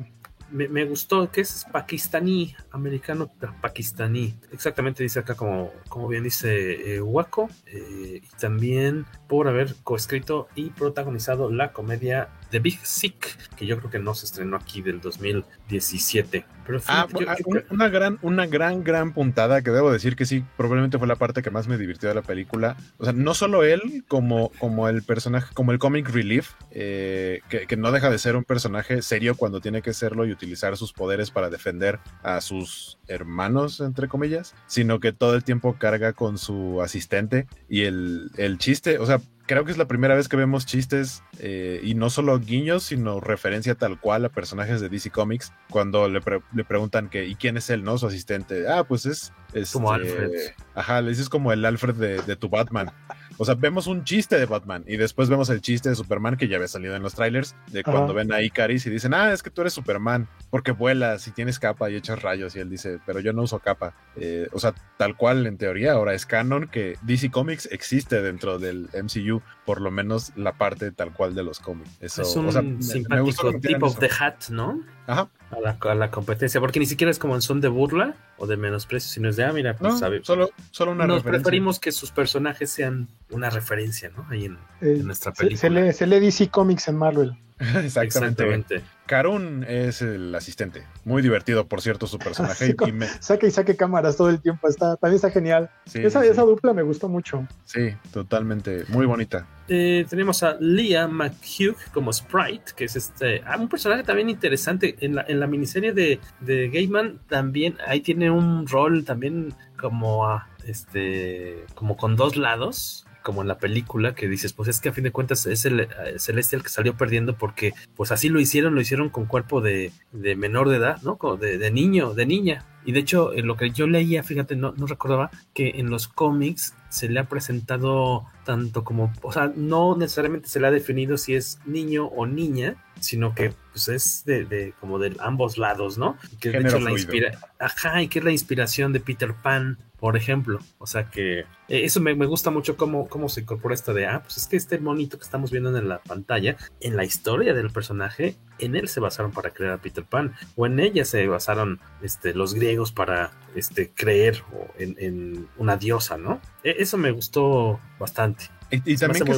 me, gustó, que es pakistaní, americano pakistaní. Exactamente dice acá como, como bien dice eh, Waco. Eh, y también por haber coescrito y protagonizado la comedia The Big Sick, que yo creo que no se estrenó aquí del 2017. Pero ah, ah una gran, una gran, gran puntada que debo decir que sí, probablemente fue la parte que más me divirtió de la película. O sea, no solo él como, como el personaje, como el comic relief, eh, que, que, no deja de ser un personaje serio cuando tiene que serlo y utilizar sus poderes para defender a sus hermanos, entre comillas, sino que todo el tiempo carga con su asistente y el, el chiste, o sea, creo que es la primera vez que vemos chistes eh, y no solo guiños, sino referencia tal cual a personajes de DC Comics cuando le, preguntan que, ¿y quién es él, no? Su asistente. Ah, pues es... como este, Alfred. Ajá, le dices como el Alfred de, de tu Batman. O sea, vemos un chiste de Batman y después vemos el chiste de Superman que ya había salido en los trailers, de cuando ven a Icaris y dicen, ah, es que tú eres Superman, porque vuelas y tienes capa y echas rayos. Y él dice, pero yo no uso capa. Eh, o sea, tal cual en teoría ahora es canon que DC Comics existe dentro del MCU, por lo menos la parte tal cual de los cómics. Eso, es un simpático tip of the hat, ¿no? Ajá. A la, competencia, porque ni siquiera es como en son de burla o de menosprecio, sino es de, ah, mira, pues sabe. Solo, solo una Nos preferimos que sus personajes sean una referencia, ¿no? Ahí en, eh, nuestra película. Se, lee, se lee DC Comics en Marvel. Exactamente. Karun es el asistente. Muy divertido, por cierto, su personaje. Saque y saque cámaras todo el tiempo. Está, también está genial. esa, esa, dupla me gustó mucho. Sí, totalmente. Muy bonita. Eh, tenemos a Leah McHugh como Sprite, que es este ah, un personaje también interesante. En la, en la miniserie de, de Gaiman también ahí tiene un rol también como a este como con dos lados como en la película, que dices, pues es que a fin de cuentas es el eh, Celestial que salió perdiendo porque pues así lo hicieron, lo hicieron con cuerpo de, de menor de edad, ¿no? De, de, niño, de niña. Y de hecho, lo que yo leía, fíjate, no, no recordaba que en los cómics se le ha presentado tanto como, o sea, no necesariamente se le ha definido si es niño o niña, sino que pues es de, de como de ambos lados, ¿no? Que de hecho la inspira, ajá, y que es la inspiración de Peter Pan por ejemplo. O sea que eh, eso me, gusta mucho cómo, cómo se incorpora esto de, ah, pues es que este monito que estamos viendo en la pantalla, en la historia del personaje, en él se basaron para crear a Peter Pan, o en ella se basaron este, los griegos para este, creer en, una diosa, ¿no? E, eso me gustó bastante. Y, también, que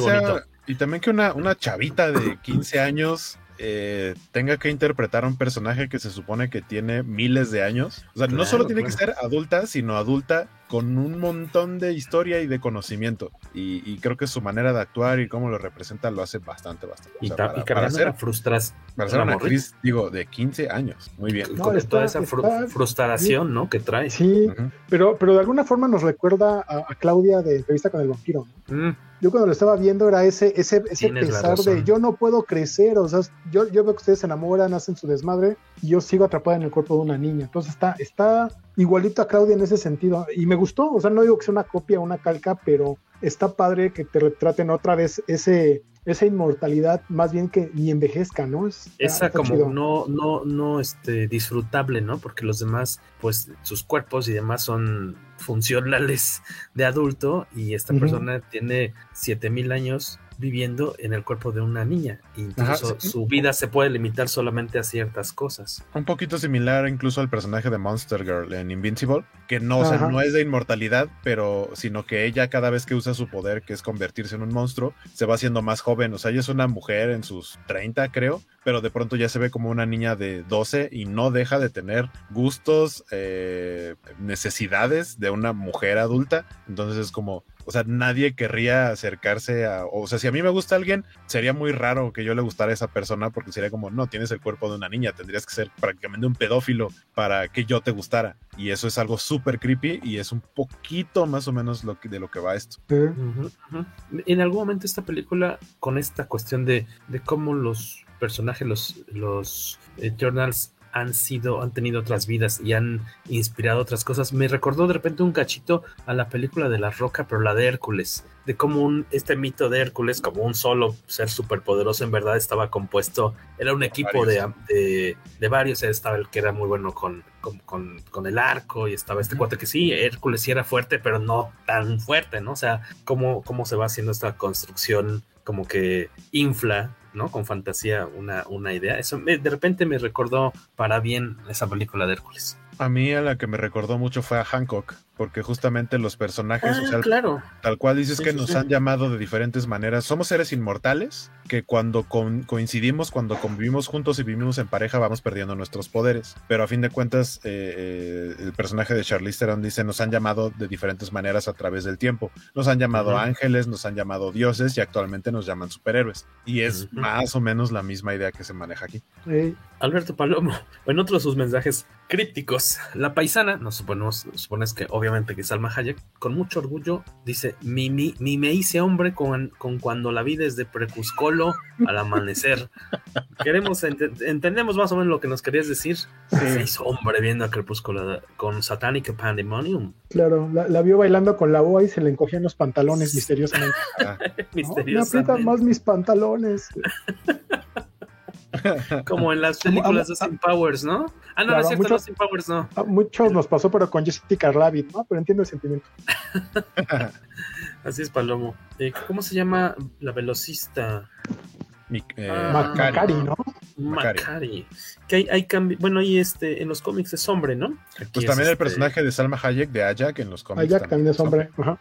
y también que una, una chavita de 15 años eh, tenga que interpretar a un personaje que se supone que tiene miles de años. O sea, no solo tiene que ser adulta, sino adulta con un montón de historia y de conocimiento. Y, creo que su manera de actuar y cómo lo representa lo hace bastante, bastante. Y, para, ser, frustras, para ser una actriz, digo, de 15 años. Muy bien. con toda esa frustración, ¿no? Que trae. Sí, pero, pero de alguna forma nos recuerda a, Claudia de entrevista con el vampiro. Mm. Yo cuando lo estaba viendo era ese, ese, ese pesar de yo no puedo crecer, o sea, yo, yo veo que ustedes se enamoran, hacen su desmadre y yo sigo atrapada en el cuerpo de una niña. Entonces está, está igualito a Claudia en ese sentido. Y me gustó, o sea, no digo que sea una copia o una calca, pero está padre que te retraten otra vez ese, esa inmortalidad, más bien que ni envejezca, ¿no? esa como no, no, no, este, disfrutable, ¿no? Porque los demás, pues, sus cuerpos y demás son funcionales de adulto y esta persona tiene 7000 años viviendo en el cuerpo de una niña. Incluso su vida se puede limitar solamente a ciertas cosas. Un poquito similar incluso al personaje de Monster Girl en Invincible, que no, no es de inmortalidad, pero sino que ella cada vez que usa su poder, que es convertirse en un monstruo, se va haciendo más joven. O sea, ella es una mujer en sus 30, creo, pero de pronto ya se ve como una niña de 12 y no deja de tener gustos, eh, necesidades de una mujer adulta. Entonces es como, o sea, nadie querría acercarse a, o sea, si a mí me gusta alguien, sería muy raro que yo le gustara a esa persona porque sería como, no, tienes el cuerpo de una niña, tendrías que ser prácticamente un pedófilo para que yo te gustara. Y eso es algo súper creepy y es un poquito más o menos lo que, de lo que va esto. En algún momento esta película, con esta cuestión de, de cómo los personajes, los, los Eternals han sido, han tenido otras vidas y han inspirado otras cosas. Me recordó de repente un cachito a la película de La Roca, pero la de Hércules, de cómo un, este mito de Hércules, como un solo ser superpoderoso, en verdad estaba compuesto, era un equipo de, de, varios, estaba el que era muy bueno con, con, con, el arco y estaba este cuate que sí, Hércules sí era fuerte, pero no tan fuerte, ¿no? O sea, cómo, cómo se va haciendo esta construcción como que infla ¿no? Con fantasía una, una idea. Eso de repente me recordó para bien esa película de Hércules. A mí a la que me recordó mucho fue a Hancock, porque justamente los personajes, ah, claro. tal cual dices que nos han llamado de diferentes maneras. Somos seres inmortales que cuando coincidimos, cuando convivimos juntos y vivimos en pareja, vamos perdiendo nuestros poderes. Pero a fin de cuentas, eh, eh, el personaje de Charlize Theron dice, nos han llamado de diferentes maneras a través del tiempo. Nos han llamado ángeles, nos han llamado dioses y actualmente nos llaman superhéroes. Y es más o menos la misma idea que se maneja aquí. Alberto Palomo, en otro de sus mensajes crípticos, la paisana, nos suponemos, supones que obviamente que Salma Hayek, con mucho orgullo, dice, mi, mi, me hice hombre con, con cuando la vi desde Precuscolo al amanecer. Queremos, entendemos más o menos lo que nos querías decir. Se hizo hombre viendo a Crepúsculo con Satanic Pandemonium. Claro, la, vio bailando con la boa y se le encogían los pantalones misteriosamente. misteriosamente. Me aprietan más mis pantalones. Como en las películas de Austin Powers, ¿no? Ah, no, no es cierto, muchos, Powers no. A muchos nos pasó, pero con Jessica Rabbit, ¿no? Pero entiendo el sentimiento. Así es, Palomo. Eh, ¿Cómo se llama la velocista? Eh, ah, Macari, ¿no? Macari. Que hay, hay Bueno, ahí este, en los cómics es hombre, ¿no? pues también el este personaje de Salma Hayek de Ajak en los cómics. Ajak también, es hombre. Ajá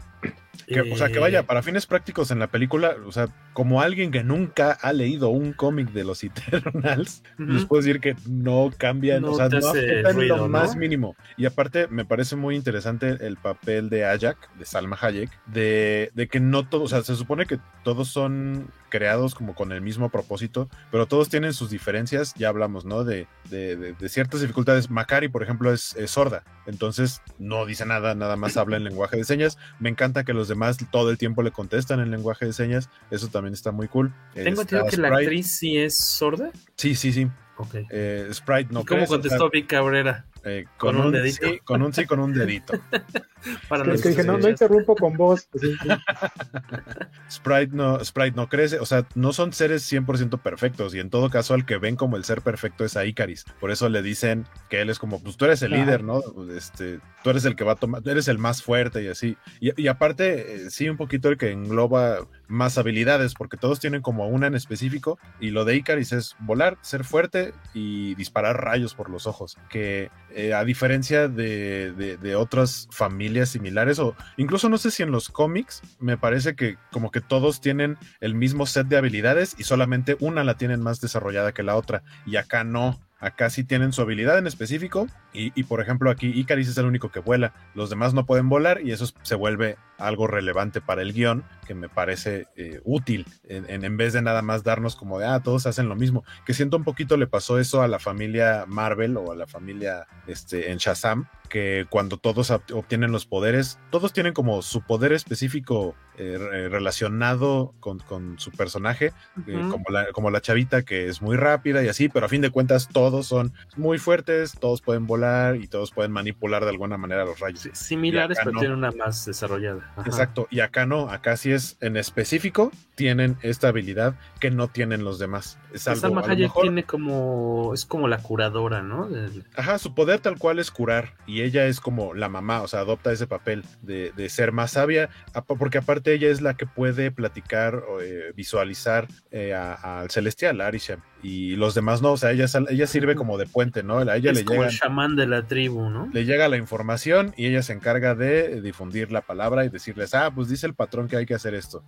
o sea, que vaya, eh, para fines prácticos en la película, o sea, como alguien que nunca ha leído un cómic de los Eternals, les puedo decir que no cambian, o sea, no afectan lo más mínimo. Y aparte, me parece muy interesante el papel de Ajak, de Salma Hayek, de, de que no todos, o sea, se supone que todos son creados como con el mismo propósito, pero todos tienen sus diferencias, ya hablamos, ¿no? De, de, de, ciertas dificultades. Macari, por ejemplo, es, sorda, entonces no dice nada, nada más habla en lenguaje de señas. Me encanta que los demás todo el tiempo le contestan en lenguaje de señas, eso también está muy cool. Tengo entendido que la actriz sí es sorda. Sí, sí, sí. Okay. Eh, Sprite no ¿Cómo contestó Vic Cabrera? Eh, con, un, dedito. Sí, con un sí, con un dedito. Para que dije, no, no interrumpo con vos. Sprite, no, Sprite no crece, o sea, no son seres 100% perfectos y en todo caso al que ven como el ser perfecto es a Icaris. Por eso le dicen que él es como, pues tú eres el líder, ¿no? Este, tú eres el que va a tomar, eres el más fuerte y así. Y, aparte, eh, sí, un poquito el que engloba más habilidades, porque todos tienen como una en específico y lo de Icaris es volar, ser fuerte y disparar rayos por los ojos, que eh, a diferencia de, otras familias similares, o incluso no sé si en los cómics, me parece que como que todos tienen el mismo set de habilidades y solamente una la tienen más desarrollada que la otra, y acá no. Acá sí tienen su habilidad en específico y, por ejemplo aquí Icaris es el único que vuela, los demás no pueden volar y eso se vuelve algo relevante para el guion que me parece eh, útil en, en, vez de nada más darnos como de, ah, todos hacen lo mismo, que siento un poquito le pasó eso a la familia Marvel o a la familia este, en Shazam, que cuando todos obtienen los poderes, todos tienen como su poder específico eh, relacionado con, su personaje, eh, como, la, como la chavita que es muy rápida y así, pero a fin de cuentas todos son muy fuertes, todos pueden volar y todos pueden manipular de alguna manera los rayos. similares, pero tienen una más desarrollada. Exacto, y acá no, acá sí es en específico, tienen esta habilidad que no tienen los demás. Es algo, Hayek tiene como, es como la curadora, ¿no? Ajá, su poder tal cual es curar y ella es como la mamá, o sea, adopta ese papel de, ser más sabia, porque aparte ella es la que puede platicar, o eh, visualizar eh, al celestial, a Arisha, y los demás no, o sea, ella, ella sirve como de puente, ¿no? A ella es le como llega, el chamán de la tribu, ¿no? Le llega la información y ella se encarga de difundir la palabra y decirles, ah, pues dice el patrón que hay que hacer esto.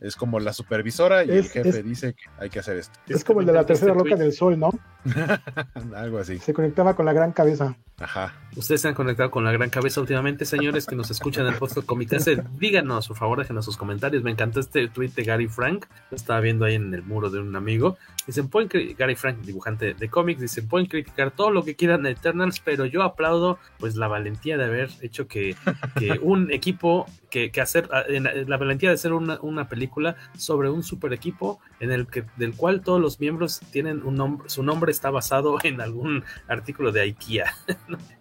Es como la supervisora y el jefe dice que hay que hacer esto. Es como el de la tercera loca del sol, ¿no? Algo así. Se conectaba con la gran cabeza. Ajá. Ustedes se han conectado con la gran cabeza últimamente, señores que nos escuchan en el podcast Comicase. Díganos, por favor, déjenos sus comentarios. Me encantó este tweet de Gary Frank. Lo estaba viendo ahí en el muro de un amigo. Dicen, pueden Gary Frank, dibujante de cómics, dicen, pueden criticar todo lo que quieran de Eternals, pero yo aplaudo pues la valentía de haber hecho que, un equipo, que, hacer, la valentía de hacer una, película sobre un super equipo en el que, del cual todos los miembros tienen un nombre, su nombre está basado en algún artículo de IKEA.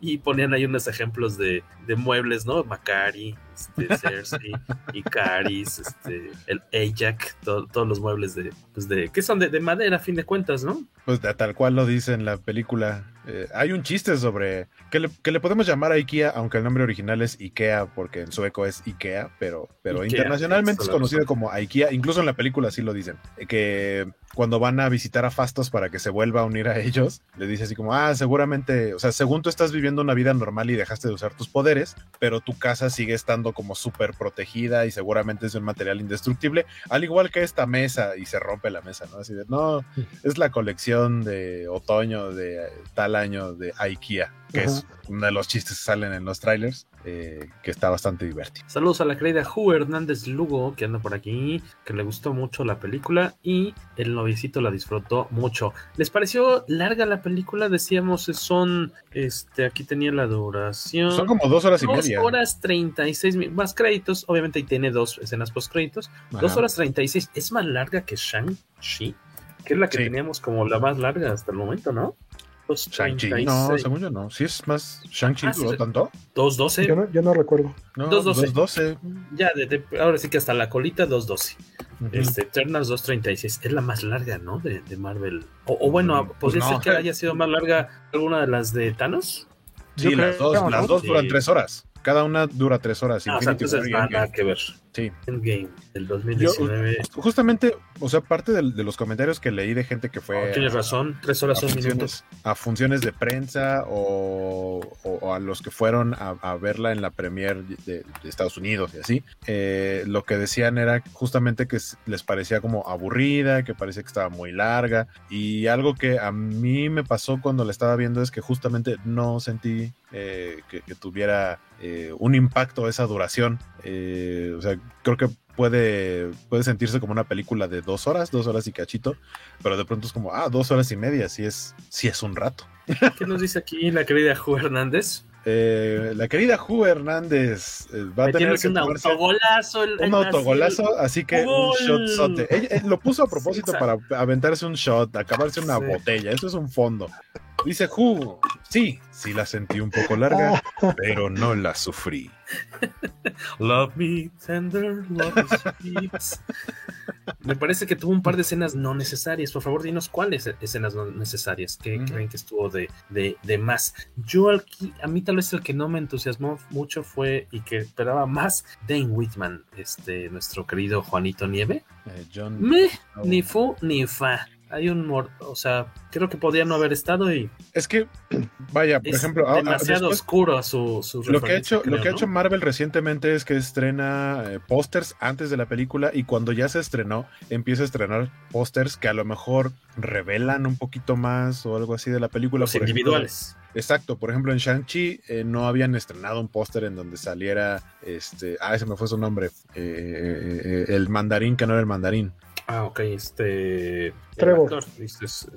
y ponían ahí unos ejemplos de, muebles, ¿no? Macari, este, Cersei, Icaris, este, el Ajax, todos los muebles de, pues de, ¿qué son? De, de madera, a fin de cuentas, ¿no? Pues de, tal cual lo dice en la película Eh, hay un chiste sobre que le, que le, podemos llamar a IKEA, aunque el nombre original es IKEA, porque en sueco es IKEA, pero, pero internacionalmente es conocido como IKEA. Incluso en la película sí lo dicen. Que cuando van a visitar a Fastos para que se vuelva a unir a ellos, le dice así como, ah, seguramente, o sea, según tú estás viviendo una vida normal y dejaste de usar tus poderes, pero tu casa sigue estando como súper protegida y seguramente es de un material indestructible, al igual que esta mesa y se rompe la mesa, ¿no? Así de, no, es la colección de otoño de tal año de IKEA, que es uno de los chistes que salen en los trailers. Eh, que está bastante divertido. Saludos a la querida Ju Hernández Lugo, que anda por aquí, que le gustó mucho la película y el noviecito la disfrutó mucho. ¿Les pareció larga la película? Decíamos, son, este, aquí tenía la duración. Son como dos horas y media. Dos horas treinta y seis más créditos, obviamente ahí tiene dos escenas post créditos. Dos horas treinta y seis, es más larga que Shang-Chi, que es la que teníamos como la más larga hasta el momento, ¿no? Shang-Chi. No, según yo no. Sí es más Shang-Chi, ah, ¿no tanto? 2.12. Yo no, yo no recuerdo. No, 2.12. Ya, de, ahora sí que hasta la colita 2.12. Este, Eternals 2.36. Es la más larga, ¿no? De, de Marvel. O, bueno, mm, podría pues ser que haya sido más larga alguna de las de Thanos. Sí, las dos, las dos duran tres horas. Cada una dura tres horas. Ah, o sea, entonces nada que ver. Sí. Endgame del 2019. justamente, o sea, parte de, los comentarios que leí de gente que fue. Oh, tienes razón, tres horas son minutos. A funciones de prensa o, a los que fueron a, verla en la premier de, Estados Unidos y así. Eh, lo que decían era justamente que les parecía como aburrida, que parecía que estaba muy larga. Y algo que a mí me pasó cuando la estaba viendo es que justamente no sentí eh, que, tuviera eh, un impacto esa duración. o sea, creo que puede, puede sentirse como una película de dos horas, dos horas y cachito, pero de pronto es como, ah, dos horas y media, si es, si es un rato. ¿Qué nos dice aquí la querida Ju Hernández? Eh, la querida Ju Hernández eh, va a tener un autogolazo. un autogolazo, así que un Ella, lo puso a propósito para aventarse un shot, acabarse una botella. Eso es un fondo. Dice Ju, sí, sí la sentí un poco larga, pero no la sufrí. love me tender, love me Me parece que tuvo un par de escenas no necesarias. Por favor, dinos cuáles escenas no necesarias que creen que estuvo de, de, más. Yo aquí, a mí tal vez el que no me entusiasmó mucho fue y que esperaba más Dane Whitman, este, nuestro querido Juanito Nieve. Eh, John, Me, ni fu ni fa hay un o sea, creo que podía no haber estado y es que vaya, por ejemplo, demasiado oscuro su, su lo que ha hecho lo que ha hecho Marvel recientemente es que estrena eh, pósters antes de la película y cuando ya se estrenó empieza a estrenar pósters que a lo mejor revelan un poquito más o algo así de la película Los individuales. exacto, por ejemplo en Shang-Chi eh, no habían estrenado un póster en donde saliera este, ah, ese me fue su nombre, eh, el mandarín que no era el mandarín. Ah, ok, este. Trevor.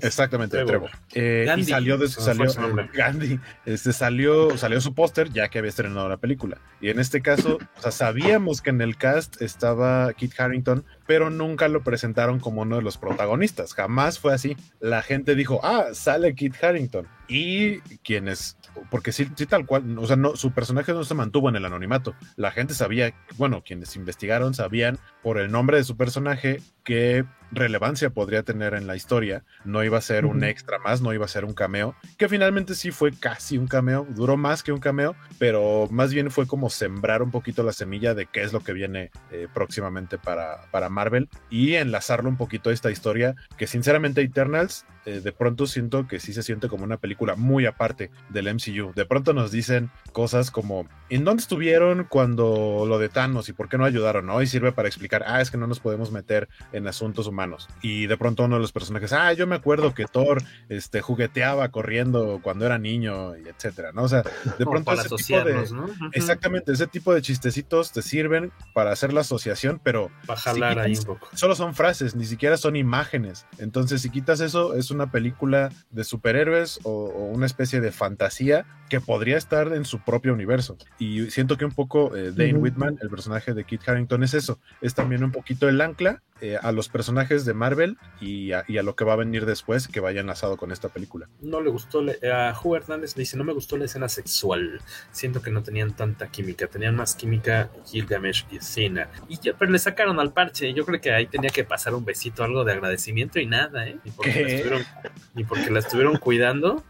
Exactamente, Trevor. Eh, y salió, de, salió Gandhi, este, salió, salió su póster ya que había estrenado la película. Y en este caso, o sea, sabíamos que en el cast estaba Kit Harrington, pero nunca lo presentaron como uno de los protagonistas. Jamás fue así. La gente dijo, ah, sale Kit Harrington. Y quienes porque sí, sí, tal cual, o sea, no, su personaje no se mantuvo en el anonimato. La gente sabía, bueno, quienes investigaron sabían por el nombre de su personaje qué relevancia podría tener en la historia. No iba a ser un extra más, no iba a ser un cameo, que finalmente sí fue casi un cameo, duró más que un cameo, pero más bien fue como sembrar un poquito la semilla de qué es lo que viene eh, próximamente para, para Marvel y enlazarlo un poquito a esta historia que sinceramente Eternals eh, de pronto siento que sí se siente como una película muy aparte del MCU. De pronto nos dicen cosas como, ¿en dónde estuvieron cuando lo de Thanos y por qué no ayudaron? ¿no? Y sirve para explicar, ah, es que no nos podemos meter en asuntos humanos. Y de pronto uno de los personajes, ah, yo me acuerdo que Thor este, jugueteaba corriendo cuando era niño, y etcétera, ¿no? O sea, de pronto ese tipo de, exactamente, ese tipo de chistecitos te sirven para hacer la asociación, pero para jalar ahí un poco. Solo son frases, ni siquiera son imágenes. Entonces, si quitas eso, es una película de superhéroes o, una especie de fantasía que podría estar en su propio universo. Y siento que un poco eh, Dane Whitman, el personaje de Kit Harrington, es eso. Es también un poquito el ancla eh, a los personajes de Marvel y a, lo que va a venir después que vaya enlazado con esta película. No le gustó, a Ju Hernández le dice, no me gustó la escena sexual, siento que no tenían tanta química, tenían más química Gilgamesh y Cena. Y ya, pero le sacaron al parche, yo creo que ahí tenía que pasar un besito, algo de agradecimiento y nada, ¿eh? Ni porque, estuvieron, ni porque la estuvieron cuidando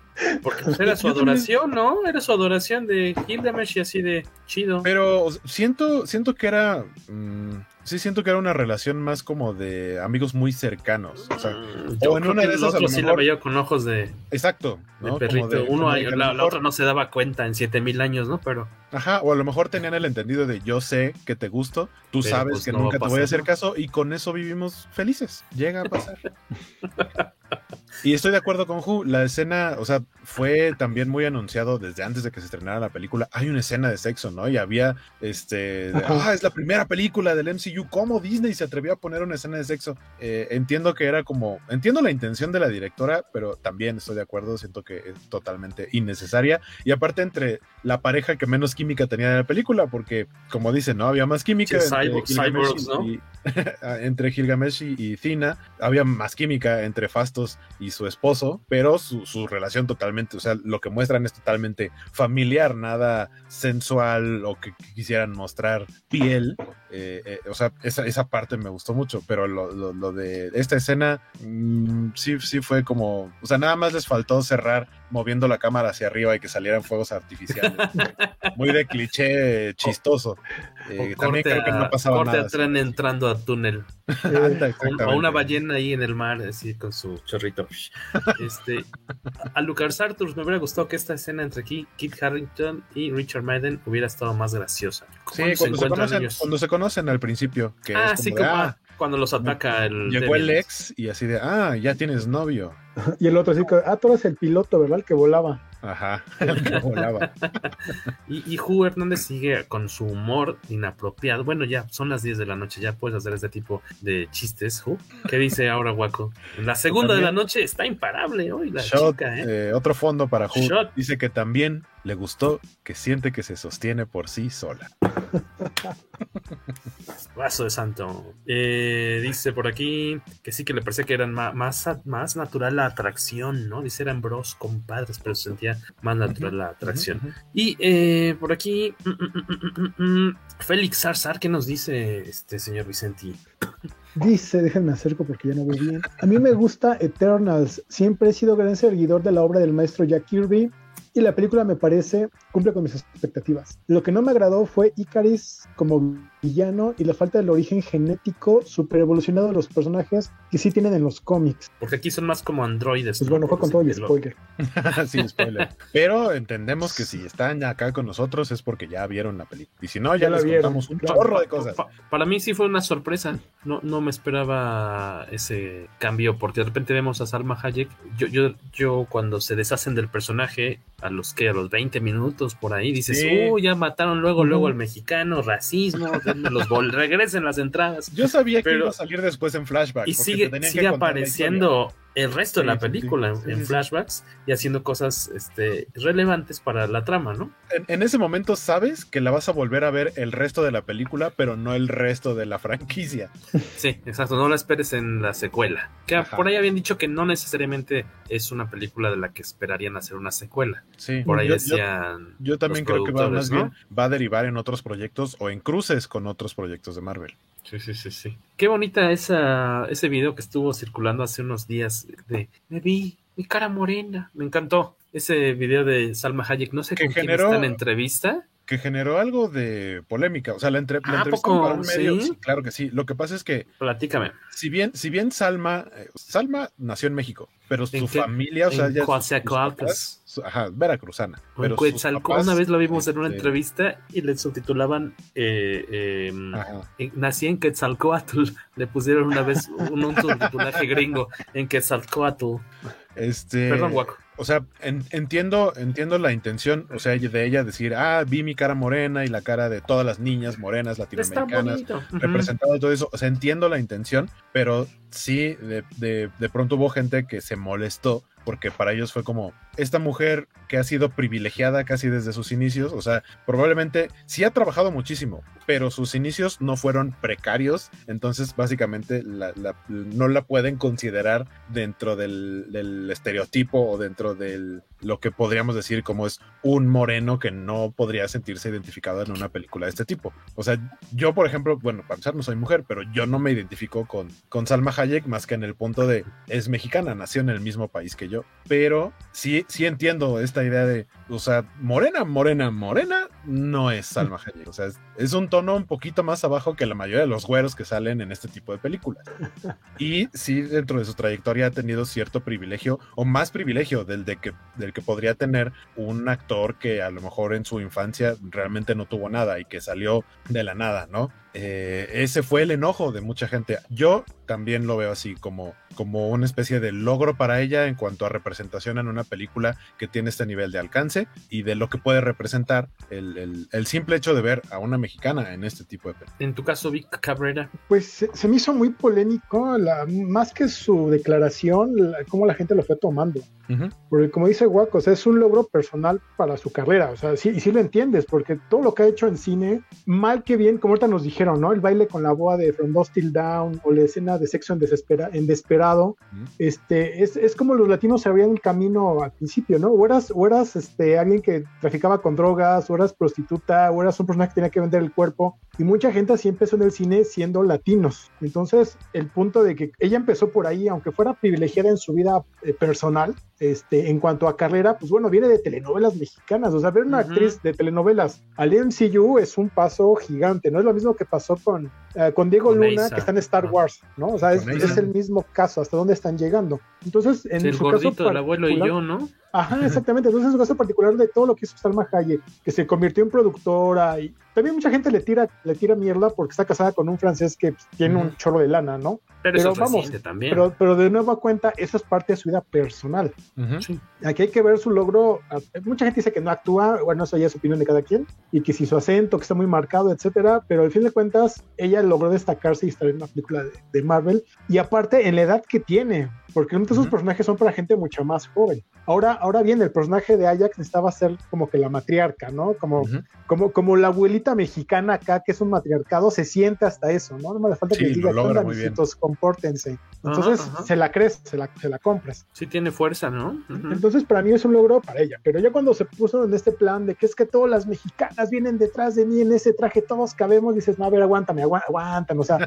Porque era su adoración, ¿no? Era su adoración de Gilgamesh y así de chido. Pero siento, siento que era. Mmm, sí, siento que era una relación más como de amigos muy cercanos. O sea, mm, o en una de esas. Otro sí la veía con ojos de. Exacto. ¿no? De perrito. De, Uno, la, la, otra no se daba cuenta en 7000 años, ¿no? Pero. Ajá, o a lo mejor tenían el entendido de yo sé que te gusto, tú sabes pues que no nunca te voy a hacer caso y con eso vivimos felices. Llega a pasar. Y estoy de acuerdo con Hu, la escena, o sea, fue también muy anunciado desde antes de que se estrenara la película. Hay una escena de sexo, ¿no? Y había, este, de, ah, es la primera película del MCU. ¿Cómo Disney se atrevió a poner una escena de sexo? Eh, entiendo que era como, entiendo la intención de la directora, pero también estoy de acuerdo, siento que es totalmente innecesaria. Y aparte entre la pareja que menos química tenía en la película, porque como dicen, ¿no? Había más química. Sí, entre, cyborgs, ¿no? y, entre Gilgamesh y, Thina, había más química entre Fastos y su esposo, pero su, su, relación totalmente, o sea, lo que muestran es totalmente familiar, nada sensual o que, quisieran mostrar piel. Eh, eh, o sea, esa, esa, parte me gustó mucho, pero lo, lo, de esta escena mmm, sí, sí fue como, o sea, nada más les faltó cerrar moviendo la cámara hacia arriba y que salieran fuegos artificiales. Muy de cliché chistoso. Eh, también creo que no pasaba corte nada. tren entrando a túnel. o una ballena ahí en el mar, así con su chorrito. Este, a Lucas Arthur me hubiera gustado que esta escena entre aquí, Kit Harrington y Richard Madden hubiera estado más graciosa. Sí, cuando se, conocen, cuando se, conocen, al principio. Que ah, es como sí, de, como ah, cuando los ataca el. Llegó el ex y así de, ah, ya tienes novio. Y el otro así, ah, tú eres el piloto, ¿verdad? El que volaba. Ajá, el que volaba. y, y Ju Hernández sigue con su humor inapropiado. Bueno, ya son las 10 de la noche, ya puedes hacer este tipo de chistes, Ju. ¿Qué dice ahora, Guaco? La segunda de la noche está imparable hoy la Shot, chica, ¿eh? eh, Otro fondo para Ju. Dice que también le gustó que siente que se sostiene por sí sola. Vaso de santo. Eh, dice por aquí que sí que le parece que eran más, más, más natural la atracción, ¿no? Dice eran bros, compadres, pero se sentía más natural la atracción. Uh -huh. Y eh, por aquí, mm, mm, mm, Félix Zarzar, ¿qué nos dice este señor Vicenti? Dice, déjenme acerco porque ya no veo bien. A mí me gusta Eternals. Siempre he sido gran seguidor de la obra del maestro Jack Kirby y la película me parece cumple con mis expectativas. Lo que no me agradó fue Icaris como villano y la falta del origen genético super evolucionado de los personajes que sí tienen en los cómics. Porque aquí son más como androides. Pues ¿no? bueno, fue con todo el spoiler. sí, spoiler. Pero entendemos que si están acá con nosotros es porque ya vieron la película. Y si no, ya, ya les vieron, contamos un claro. chorro de cosas. Pa para mí sí fue una sorpresa. No, no me esperaba ese cambio porque de repente vemos a Salma Hayek. Yo, yo, yo cuando se deshacen del personaje a los que a los 20 minutos por ahí dices, sí. uh, ya mataron luego, luego al mexicano, racismo, los regresen las entradas. Yo sabía que iba a salir después en flashback. Y sigue, sigue apareciendo el resto de la película sí, sí, en flashbacks y haciendo cosas este, relevantes para la trama, ¿no? En, en, ese momento sabes que la vas a volver a ver el resto de la película, pero no el resto de la franquicia. Sí, exacto, no la esperes en la secuela. Que Ajá. por ahí habían dicho que no necesariamente es una película de la que esperarían hacer una secuela. Sí, por ahí yo, decían. Yo, yo también creo que va, más ¿no? bien, va a derivar en otros proyectos o en cruces con otros proyectos de Marvel. Sí, sí, sí, sí. Qué bonita esa, ese video que estuvo circulando hace unos días de me vi mi cara morena. Me encantó ese video de Salma Hayek. No sé que con generó, quién está en entrevista. Que generó algo de polémica. O sea, la, entre, la ah, entrevista poco, para un medio, ¿sí? sí, claro que sí. Lo que pasa es que. Platícame. Si bien, si bien Salma, eh, Salma nació en México, pero su familia, o sea, ya. Coatzacoalcos. Su, ajá, veracruzana. Pero papás, una vez lo vimos en una este... entrevista y le subtitulaban eh, eh, Nací en Quetzalcoatl. Le pusieron una vez un, un subtitulaje gringo en Quetzalcoatl. Este. Perdón, Guaco. O sea, en, entiendo, entiendo la intención, o sea, de ella decir, ah, vi mi cara morena y la cara de todas las niñas morenas latinoamericanas, representado -huh. todo eso. O sea, entiendo la intención, pero sí, de, de, de pronto hubo gente que se molestó porque para ellos fue como esta mujer que ha sido privilegiada casi desde sus inicios, o sea, probablemente sí ha trabajado muchísimo, pero sus inicios no fueron precarios, entonces básicamente la, la, no la pueden considerar dentro del, del, estereotipo o dentro del lo que podríamos decir como es un moreno que no podría sentirse identificado en una película de este tipo. O sea, yo, por ejemplo, bueno, para empezar, no soy mujer, pero yo no me identifico con, con Salma Hayek más que en el punto de es mexicana, nació en el mismo país que yo. Pero sí, sí entiendo esta idea de, o sea, morena, morena, morena, no es Salma Hayek. O sea, es, es un tono un poquito más abajo que la mayoría de los güeros que salen en este tipo de películas. Y sí, dentro de su trayectoria ha tenido cierto privilegio, o más privilegio del de que, del que podría tener un actor que a lo mejor en su infancia realmente no tuvo nada y que salió de la nada, ¿no? Eh, ese fue el enojo de mucha gente. Yo también lo veo así como, como una especie de logro para ella en cuanto a representación en una película que tiene este nivel de alcance y de lo que puede representar el, el, simple hecho de ver a una mexicana en este tipo de películas. En tu caso, Vic Cabrera. Pues se, se me hizo muy polémico, la, más que su declaración, la, cómo la gente lo fue tomando. Uh -huh. Porque como dice Waco, o sea, es un logro personal para su carrera, o sea, sí, y sí lo entiendes, porque todo lo que ha hecho en cine, mal que bien, como ahorita nos dijeron, ¿no? El baile con la boa de From Dust Till Down o la escena de sexo en, desespera, en desesperado, este, es, es, como los latinos se abrían el camino al principio, ¿no? O eras, o eras este, alguien que traficaba con drogas, o eras prostituta, o eras un personaje que tenía que vender el cuerpo, y mucha gente así empezó en el cine siendo latinos. Entonces, el punto de que ella empezó por ahí, aunque fuera privilegiada en su vida eh, personal, este, en cuanto a carrera, pues bueno, viene de telenovelas mexicanas. O sea, ver una uh -huh. actriz de telenovelas al MCU es un paso gigante. No es lo mismo que pasó con, uh, con Diego con Luna, que está en Star Wars, ¿no? O sea, es, es, el mismo caso, hasta dónde están llegando. Entonces, en sí, el su gordito caso del abuelo y yo, ¿no? Ajá, exactamente. Entonces, en su caso particular de todo lo que hizo Salma Hayek, que se convirtió en productora y también mucha gente le tira, le tira mierda porque está casada con un francés que pues, tiene un chorro de lana, ¿no? Pero, pero vamos, también. Pero, pero, de nueva cuenta, eso es parte de su vida personal. Uh -huh. sí. Aquí hay que ver su logro. Mucha gente dice que no actúa, bueno, eso ya es opinión de cada quien, y que si su acento, que está muy marcado, etcétera, pero al fin de cuentas, ella logró destacarse y estar en una película de, de Marvel, y aparte, en la edad que tiene, porque muchos uh -huh. personajes son para gente mucho más joven. Ahora, ahora bien, el personaje de Ajax necesitaba ser como que la matriarca, ¿no? Como, uh -huh. como, como la abuelita mexicana acá, que es un matriarcado, se siente hasta eso, ¿no? No me hace falta sí, que diga, onda, compórtense. Entonces, uh -huh. se la crees, se la, se la compras. Sí tiene fuerza, ¿no? Entonces, para mí es un logro para ella. Pero ya cuando se puso en este plan de que es que todas las mexicanas vienen detrás de mí en ese traje, todos cabemos, dices, no, a ver, aguántame, agu aguántame. O sea,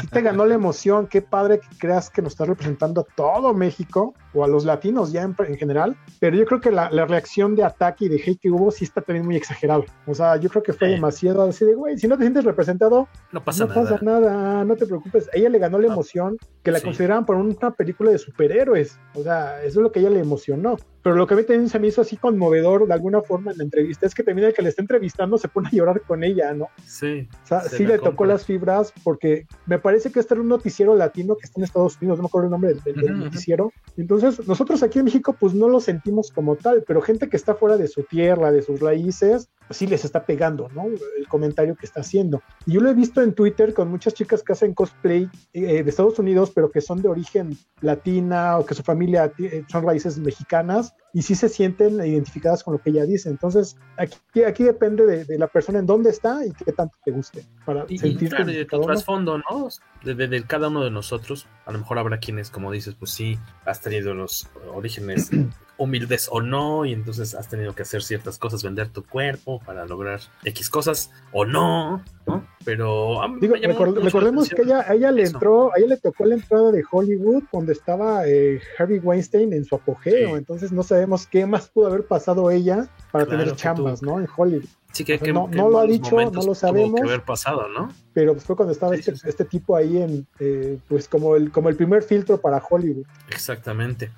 si te ganó la emoción, qué padre que creas que nos está representando a todo México o a los latinos ya en, en general, pero yo creo que la, la, reacción de ataque y de hate que hubo sí está también muy exagerado. O sea, yo creo que fue sí. demasiado así de, güey, si no te sientes representado, no pasa, no nada. pasa nada, no te preocupes. Ella le ganó la emoción que la sí. consideraban por una película de superhéroes. O sea, eso es lo que ella le emocionó. Pero lo que a mí también se me hizo así conmovedor de alguna forma en la entrevista es que también el que le está entrevistando se pone a llorar con ella, ¿no? Sí. O sea, sí le compra. tocó las fibras porque me parece que este era un noticiero latino que está en Estados Unidos, no me acuerdo el nombre del, del, del uh -huh. noticiero. Entonces, nosotros aquí en México pues no lo sentimos como tal, pero gente que está fuera de su tierra, de sus raíces, pues sí les está pegando, ¿no? El comentario que está haciendo. Y yo lo he visto en Twitter con muchas chicas que hacen cosplay eh, de Estados Unidos, pero que son de origen latina o que su familia eh, son raíces mexicanas y sí se sienten identificadas con lo que ella dice. Entonces, aquí, aquí depende de, de la persona en dónde está y qué tanto te guste. Para y, sentirte claro, de tu trasfondo, ¿no? De, de, de, cada uno de nosotros. A lo mejor habrá quienes, como dices, pues sí, has tenido los orígenes humildes o no, y entonces has tenido que hacer ciertas cosas, vender tu cuerpo para lograr X cosas o no, ¿no? Pero Digo, record, recordemos que ella, ella le eso. entró, a ella le tocó la entrada de Hollywood donde estaba eh, Harvey Weinstein en su apogeo, sí. entonces no sabemos qué más pudo haber pasado ella para claro, tener chambas, ¿no? En Hollywood. Sí, que, o sea, que, no, que no lo ha dicho, no lo sabemos. Que haber pasado, ¿no? Pero pues fue cuando estaba sí, este, sí, este, tipo ahí en, eh, pues como el, como el primer filtro para Hollywood. Exactamente.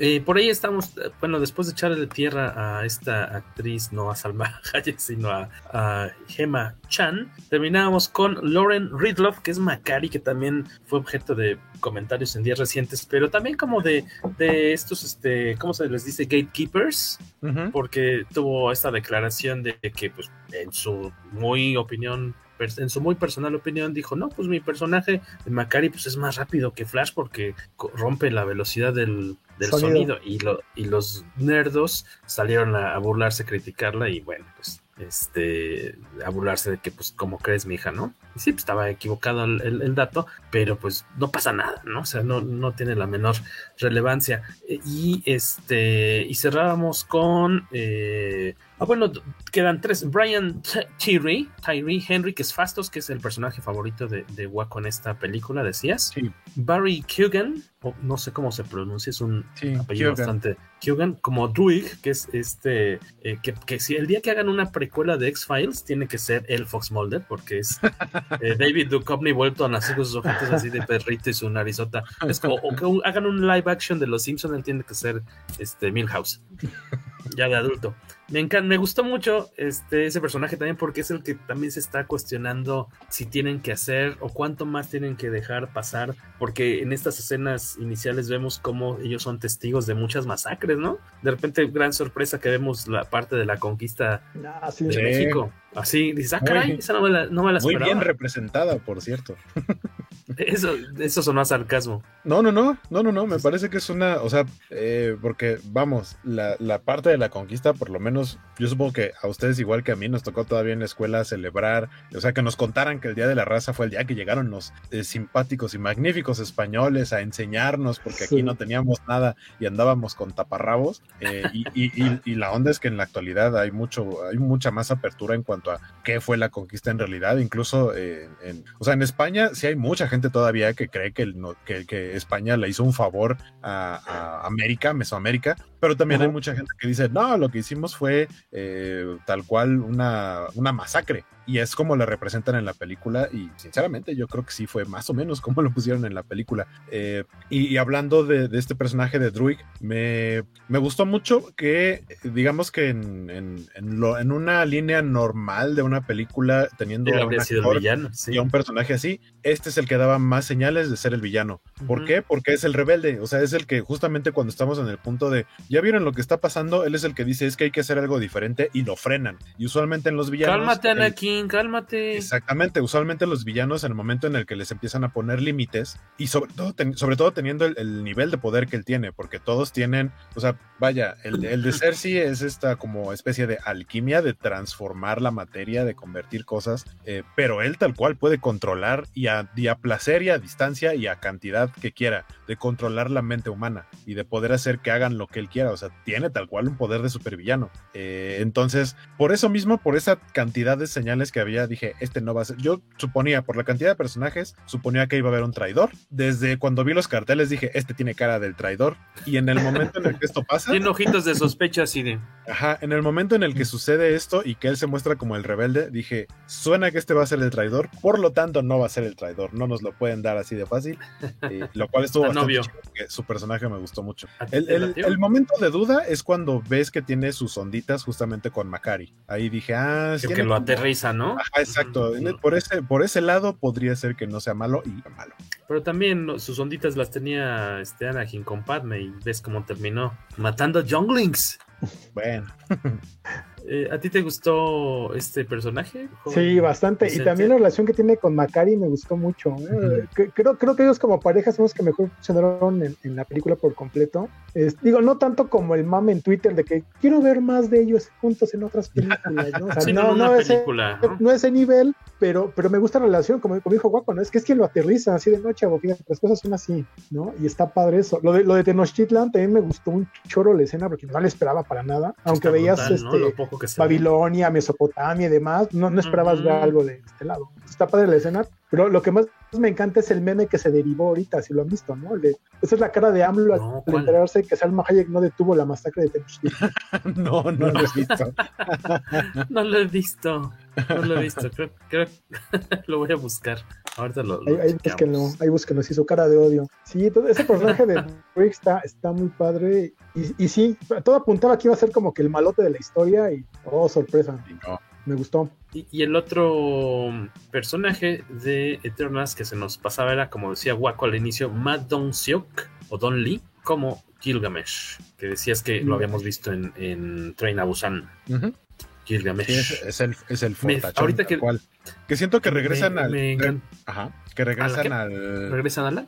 Eh, por ahí estamos, bueno, después de echarle tierra a esta actriz, no a Salma Hayek, sino a, a Gemma Chan, terminábamos con Lauren Ridloff, que es Macari, que también fue objeto de comentarios en días recientes, pero también como de, de estos, este, ¿cómo se les dice? Gatekeepers, uh -huh. porque tuvo esta declaración de que, pues, en su muy opinión en su muy personal opinión dijo, no, pues mi personaje de Macari pues es más rápido que Flash porque rompe la velocidad del, del sonido. sonido, Y, lo, y los nerdos salieron a, a burlarse, a criticarla y bueno, pues este a burlarse de que pues como crees mi hija, ¿no? Sí, pues estaba equivocado el, dato, pero pues no pasa nada, ¿no? O sea, no, no tiene la menor relevancia. Y este, y cerrábamos con eh, Ah, bueno, quedan tres. Brian Tyree, Tyree Henry, que es Fastos, que es el personaje favorito de, de Waco en esta película, decías. Sí. Barry Kugan, no sé cómo se pronuncia, es un apellido bastante. Kugan, como Druig, que es este. Eh, que, si el día que hagan una precuela de X-Files, tiene que ser el Fox Mulder, porque es eh, David Duchovny vuelto a nacer con sus ojitos así de perrito y su narizota. Es como, o que hagan un live action de Los Simpsons, él tiene que ser este Milhouse, ya de adulto. Me encanta, me gustó mucho este, ese personaje también porque es el que también se está cuestionando si tienen que hacer o cuánto más tienen que dejar pasar, porque en estas escenas iniciales vemos cómo ellos son testigos de muchas masacres, ¿no? De repente, gran sorpresa que vemos la parte de la conquista ah, de México. Así, dices, ah, caray, esa no me la, no Muy bien representada, por cierto. Eso, eso sonó a sarcasmo. No, no, no, no, no, no, me parece que es una, o sea, eh, porque vamos, la, la, parte de la conquista, por lo menos, yo supongo que a ustedes igual que a mí nos tocó todavía en la escuela celebrar, o sea, que nos contaran que el Día de la Raza fue el día que llegaron los eh, simpáticos y magníficos españoles a enseñarnos, porque aquí no teníamos nada y andábamos con taparrabos, eh, y, y, y, la onda es que en la actualidad hay mucho, hay mucha más apertura en cuanto a qué fue la conquista en realidad, incluso, en, o sea, en España sí hay mucha gente todavía que cree que, que, España le hizo un favor a, América, Mesoamérica, pero también hay mucha gente que dice, no, lo que hicimos fue eh, tal cual una, una masacre y es como lo representan en la película y sinceramente yo creo que sí fue más o menos como lo pusieron en la película. Eh, y, hablando de, este personaje de Druid, me, me, gustó mucho que digamos que en, en, lo, en, una línea normal de una película teniendo a un, villano, y a un personaje así, este es el que daba más señales de ser el villano. ¿Por qué? Porque es el rebelde, o sea, es el que justamente cuando estamos en el punto de, ya vieron lo que está pasando, él es el que dice es que hay que hacer algo diferente y lo frenan. Y usualmente en los villanos... Cálmate, Anakin cálmate. Exactamente, usualmente los villanos en el momento en el que les empiezan a poner límites y sobre todo, sobre todo teniendo el, nivel de poder que él tiene, porque todos tienen, o sea, vaya, el, el de Cersei es esta como especie de alquimia de transformar la materia, de convertir cosas, eh, pero él tal cual puede controlar y a, y a placer y a distancia y a cantidad que quiera, de controlar la mente humana y de poder hacer que hagan lo que él o sea, tiene tal cual un poder de supervillano. Eh, entonces, por eso mismo, por esa cantidad de señales que había, dije, este no va a ser. Yo suponía, por la cantidad de personajes, suponía que iba a haber un traidor. Desde cuando vi los carteles dije, este tiene cara del traidor. Y en el momento en el que esto pasa. Tiene ojitos de sospecha así de. Ajá, en el momento en el que sucede esto y que él se muestra como el rebelde, dije, suena que este va a ser el traidor, por lo tanto no va a ser el traidor, no nos lo pueden dar así de fácil. lo cual estuvo bastante chido, porque su personaje me gustó mucho. El, el, momento de duda es cuando ves que tiene sus onditas justamente con Macari. Ahí dije, ah, sí. Que lo aterriza, ¿no? exacto. Por ese, por ese lado podría ser que no sea malo y malo. Pero también sus onditas las tenía este Anakin con Padme y ves cómo terminó matando Junglings. Bueno. Eh, ¿A ti te gustó este personaje? Sí, bastante. Y también la relación que tiene con Macari me gustó mucho. ¿eh? creo, creo que ellos como pareja son los que mejor funcionaron en, la película por completo. digo, no tanto como el mame en Twitter de que quiero ver más de ellos juntos en otras películas. ¿no? no, no, ese, ¿no? ese nivel, pero, pero me gusta la relación, como, dijo Guapo, ¿no? Es que es que lo aterriza así de noche, fíjate, las cosas son así, ¿no? Y está padre eso. Lo de, lo de Tenochtitlan también me gustó un choro la escena porque no le esperaba para nada, aunque veías este, Babilonia, Mesopotamia y demás, no, no esperabas ver algo de este lado. Está padre la escena, pero lo que más me encanta es el meme que se derivó ahorita, si lo han visto, ¿no? esa es la cara de AMLO al enterarse que Salma Hayek no detuvo la masacre de Tenochtitlan. no, no lo he visto. no lo he visto. No lo he visto. Creo, creo lo voy a buscar. Ahorita lo. lo ahí, búsquenlo, ahí búsquenlo, sí, su cara de odio. Sí, todo, ese personaje de Rick está, está muy padre. Y, y sí, todo apuntaba que iba a ser como que el malote de la historia y, oh, sorpresa. Me gustó. Y, el otro personaje de Eternals que se nos pasaba era, como decía Waco al inicio, Dong Seok o Don Lee, como Gilgamesh, que decías que lo mm. habíamos visto en, en Train a Busan. Gilgamesh. es, el, es el ahorita que, que siento que regresan al. ajá. Que regresan al. ¿Regresan a la?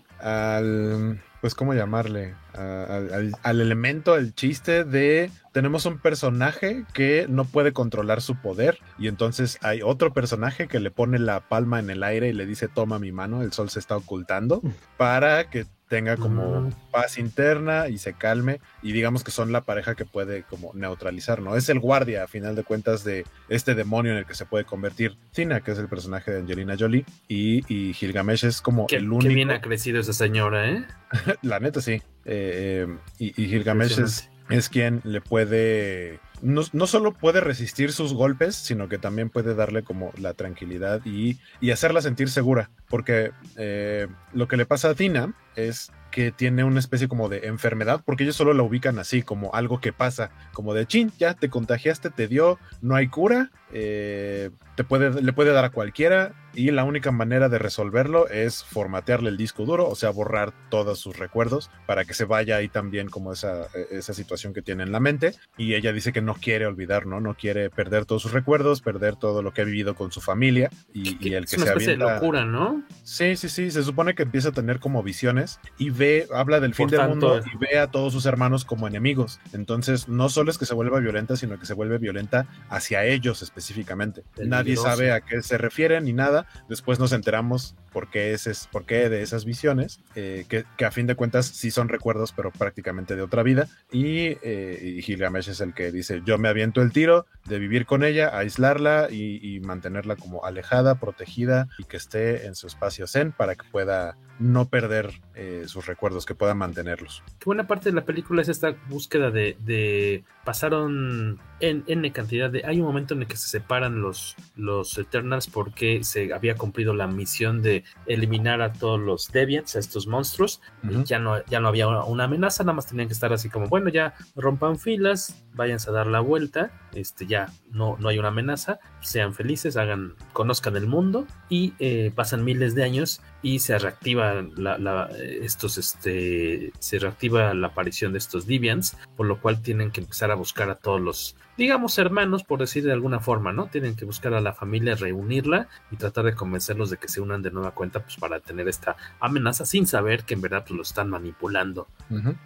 Al. Pues, ¿cómo llamarle? Al, elemento, al chiste de tenemos un personaje que no puede controlar su poder y entonces hay otro personaje que le pone la palma en el aire y le dice toma mi mano, el sol se está ocultando para que tenga como paz interna y se calme y digamos que son la pareja que puede como neutralizar, ¿no? Es el guardia a final de cuentas de este demonio en el que se puede convertir Tina, que es el personaje de Angelina Jolie y, y Gilgamesh es como el único... Qué bien ha crecido esa señora, ¿eh? la neta sí. Eh, eh, y, y, Gilgamesh es, es quien le puede no, no, solo puede resistir sus golpes, sino que también puede darle como la tranquilidad y, y hacerla sentir segura. Porque eh, lo que le pasa a Tina es que tiene una especie como de enfermedad, porque ellos solo la ubican así, como algo que pasa, como de chin, ya te contagiaste, te dio, no hay cura, eh, te puede, le puede dar a cualquiera, y la única manera de resolverlo es formatearle el disco duro, o sea, borrar todos sus recuerdos para que se vaya ahí también como esa, esa situación que tiene en la mente. Y ella dice que no quiere olvidar, ¿no? No quiere perder todos sus recuerdos, perder todo lo que ha vivido con su familia y, y el que es una se especie de locura, ¿no? Sí, sí, sí. Se supone que empieza a tener como visiones y ve, habla del fin Por del tanto, mundo y ve a todos sus hermanos como enemigos. Entonces, no solo es que se vuelva violenta, sino que se vuelve violenta hacia ellos específicamente. Nadie Peligroso. sabe a qué se refiere ni nada. Después nos enteramos por qué, por qué de esas visiones, eh, que, que a fin de cuentas sí son recuerdos, pero prácticamente de otra vida. Y, eh, y Gilgamesh es el que dice, yo me aviento el tiro de vivir con ella, aislarla y, y mantenerla como alejada, protegida y que esté en su espacio zen para que pueda no perder eh, sus recuerdos, que pueda mantenerlos. Qué buena parte de la película es esta búsqueda de, de pasaron en N cantidad de... Hay un momento en el que se separan los, los Eternals porque se había cumplido la misión de eliminar a todos los Deviants, a estos monstruos. Ya, no, ya no había una, una amenaza, nada más tenían que estar así como, bueno, ya rompan filas, váyanse a dar la vuelta, este, ya no, no hay una amenaza, sean felices, hagan, conozcan el mundo y eh, pasan miles de años y se reactiva la, la- estos, este, se reactiva la aparición de estos Deviants, por lo cual tienen que empezar a buscar a todos los, digamos, hermanos, por decir de alguna forma, ¿no? Tienen que buscar a la familia, reunirla y tratar de convencerlos de que se unan de nueva cuenta, pues para tener esta amenaza sin saber que en verdad pues, lo están manipulando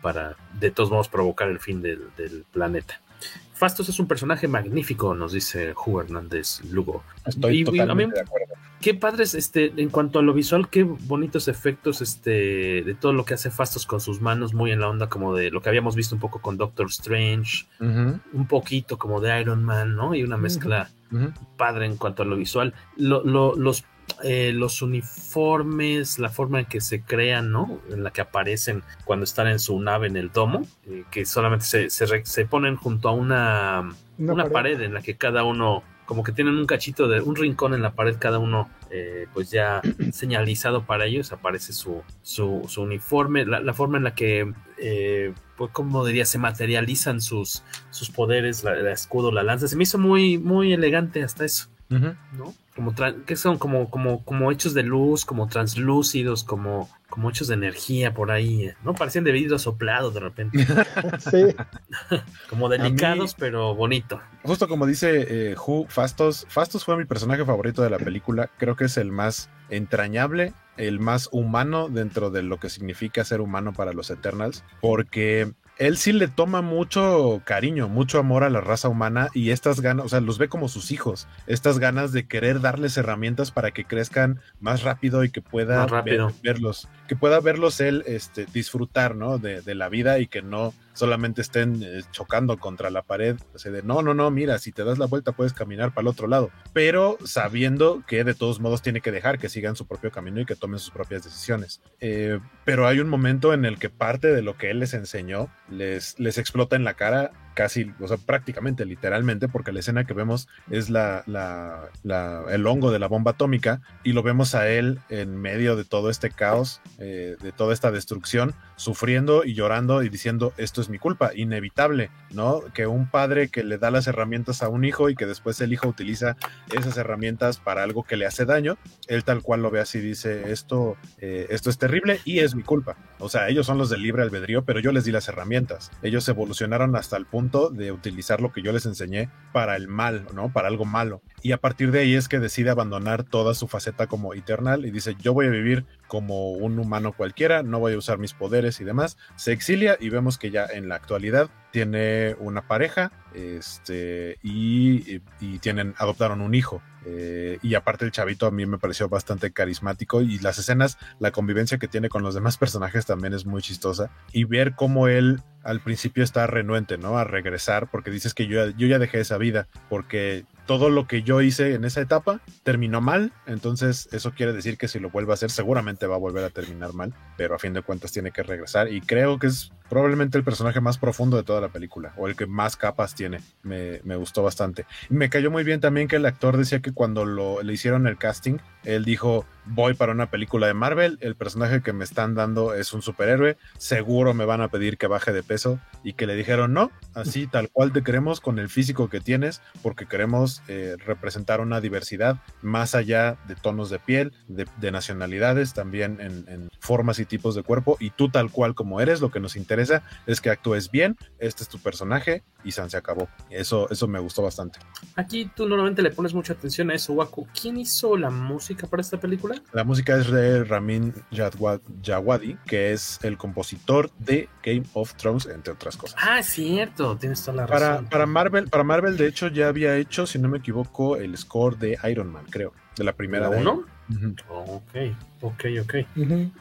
para de todos modos provocar el fin del, del planeta. Fastos es un personaje magnífico, nos dice Ju Hernández Lugo. Estoy Y- y totalmente a mí- de acuerdo. Qué padres, este, en cuanto a lo visual, qué bonitos efectos, este, de todo lo que hace Fastos con sus manos, muy en la onda como de lo que habíamos visto un poco con Doctor Strange, un poquito como de Iron Man, ¿no? Y una mezcla padre en cuanto a lo visual. Lo- lo- los, eh, los uniformes, la forma en que se crean, ¿no? En la que aparecen cuando están en su nave en el domo, eh, que solamente se, se re- se ponen junto a una, Una una, pared. pared. en la que cada uno, como que tienen un cachito de un rincón en la pared, cada uno, eh, pues ya señalizado para ellos, aparece su, su, su uniforme, la, la forma en la que, eh, pues como diría, se materializan sus, sus poderes, la, el escudo, la lanza, se me hizo muy, muy elegante hasta eso. ¿no? Como que son como, como, como hechos de luz, como translúcidos, como, como hechos de energía por ahí, eh, ¿no? Parecían de vidrio soplado de repente. Sí, como delicados, pero bonito. Justo como dice eh, Hu, Fastos, Fastos fue mi personaje favorito de la película. Creo que es el más entrañable, el más humano dentro de lo que significa ser humano para los Eternals, porque él sí le toma mucho cariño, mucho amor a la raza humana y estas ganas, o sea, los ve como sus hijos, estas ganas de querer darles herramientas para que crezcan más rápido y que pueda ver- verlos, que pueda verlos él este, disfrutar, ¿no? De, de la vida y que no solamente estén eh, chocando contra la pared, así de no, no, no, mira, si te das la vuelta puedes caminar para el otro lado, pero sabiendo que de todos modos tiene que dejar que sigan su propio camino y que tomen sus propias decisiones. Eh, pero hay un momento en el que parte de lo que él les enseñó les, les explota en la cara casi, o sea, prácticamente, literalmente, porque la escena que vemos es la, el hongo de la bomba atómica y lo vemos a él en medio de todo este caos, eh, de toda esta destrucción, sufriendo y llorando y diciendo, esto es mi culpa, inevitable, ¿no? Que un padre que le da las herramientas a un hijo y que después el hijo utiliza esas herramientas para algo que le hace daño, él tal cual lo ve así, dice, esto, eh, esto es terrible y es mi culpa. O sea, ellos son los del libre albedrío, pero yo les di las herramientas. Ellos evolucionaron hasta el punto de utilizar lo que yo les enseñé para el mal, ¿no? Para algo malo. Y a partir de ahí es que decide abandonar toda su faceta como eternal y dice, yo voy a vivir como un humano cualquiera, no voy a usar mis poderes y demás. Se exilia y vemos que ya en la actualidad tiene una pareja este, y, y tienen, adoptaron un hijo. Eh, y aparte el chavito a mí me pareció bastante carismático y las escenas, la convivencia que tiene con los demás personajes también es muy chistosa. Y ver cómo él al principio está renuente, ¿no? A regresar porque dices que yo, ya dejé esa vida porque todo lo que yo hice en esa etapa terminó mal, entonces eso quiere decir que si lo vuelve a hacer seguramente va a volver a terminar mal, pero a fin de cuentas tiene que regresar y creo que es probablemente el personaje más profundo de toda la película o el que más capas tiene, me, gustó bastante. Me cayó muy bien también que el actor decía que cuando le hicieron el casting, él dijo, voy para una película de Marvel, el personaje que me están dando es un superhéroe, seguro me van a pedir que baje de peso y que le dijeron, no, así tal cual te queremos con el físico que tienes, porque queremos eh, representar una diversidad más allá de tonos de piel, de, nacionalidades, también en, en, formas y tipos de cuerpo, y tú tal cual como eres, lo que nos interesa es que actúes bien, este es tu personaje y San se acabó. Eso, eso me gustó bastante. Aquí tú normalmente le pones mucha atención a eso, Waku. ¿Quién hizo la música para esta película? La música es de Ramin Djawadi, que es el compositor de Game of Thrones, entre otras cosas. Ah, cierto, tienes toda la razón. Para, para, Marvel, para Marvel, de hecho, ya había hecho, si no me equivoco, el score de Iron Man, creo, de la primera ¿La uno? Ok, ok, ok.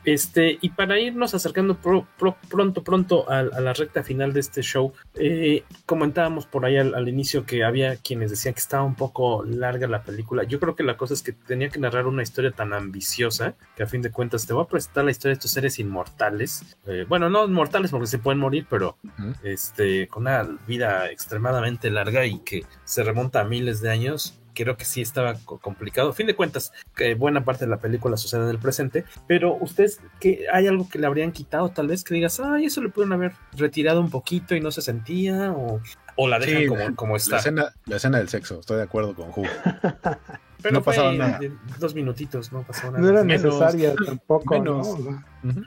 Este, y para irnos acercando pronto, pronto a, la recta final de este show, eh, comentábamos por ahí al, inicio que había quienes decían que estaba un poco larga la película. Yo creo que la cosa es que tenía que narrar una historia tan ambiciosa que a fin de cuentas te voy a presentar la historia de estos seres inmortales. Eh, bueno, no inmortales porque se pueden morir, pero este, con una vida extremadamente larga y que se remonta a miles de años creo que sí estaba complicado. A fin de cuentas, que buena parte de la película sucede en el presente, pero ustedes, que hay algo que le habrían quitado, tal vez que digas, ay, eso le pueden haber retirado un poquito y no se sentía, o, o la dejan como, como está. La escena, la escena del sexo, estoy de acuerdo con Ju. Pero no pasaba nada. Dos minutitos, no pasaba nada. No era necesaria tampoco. Menos. ¿no?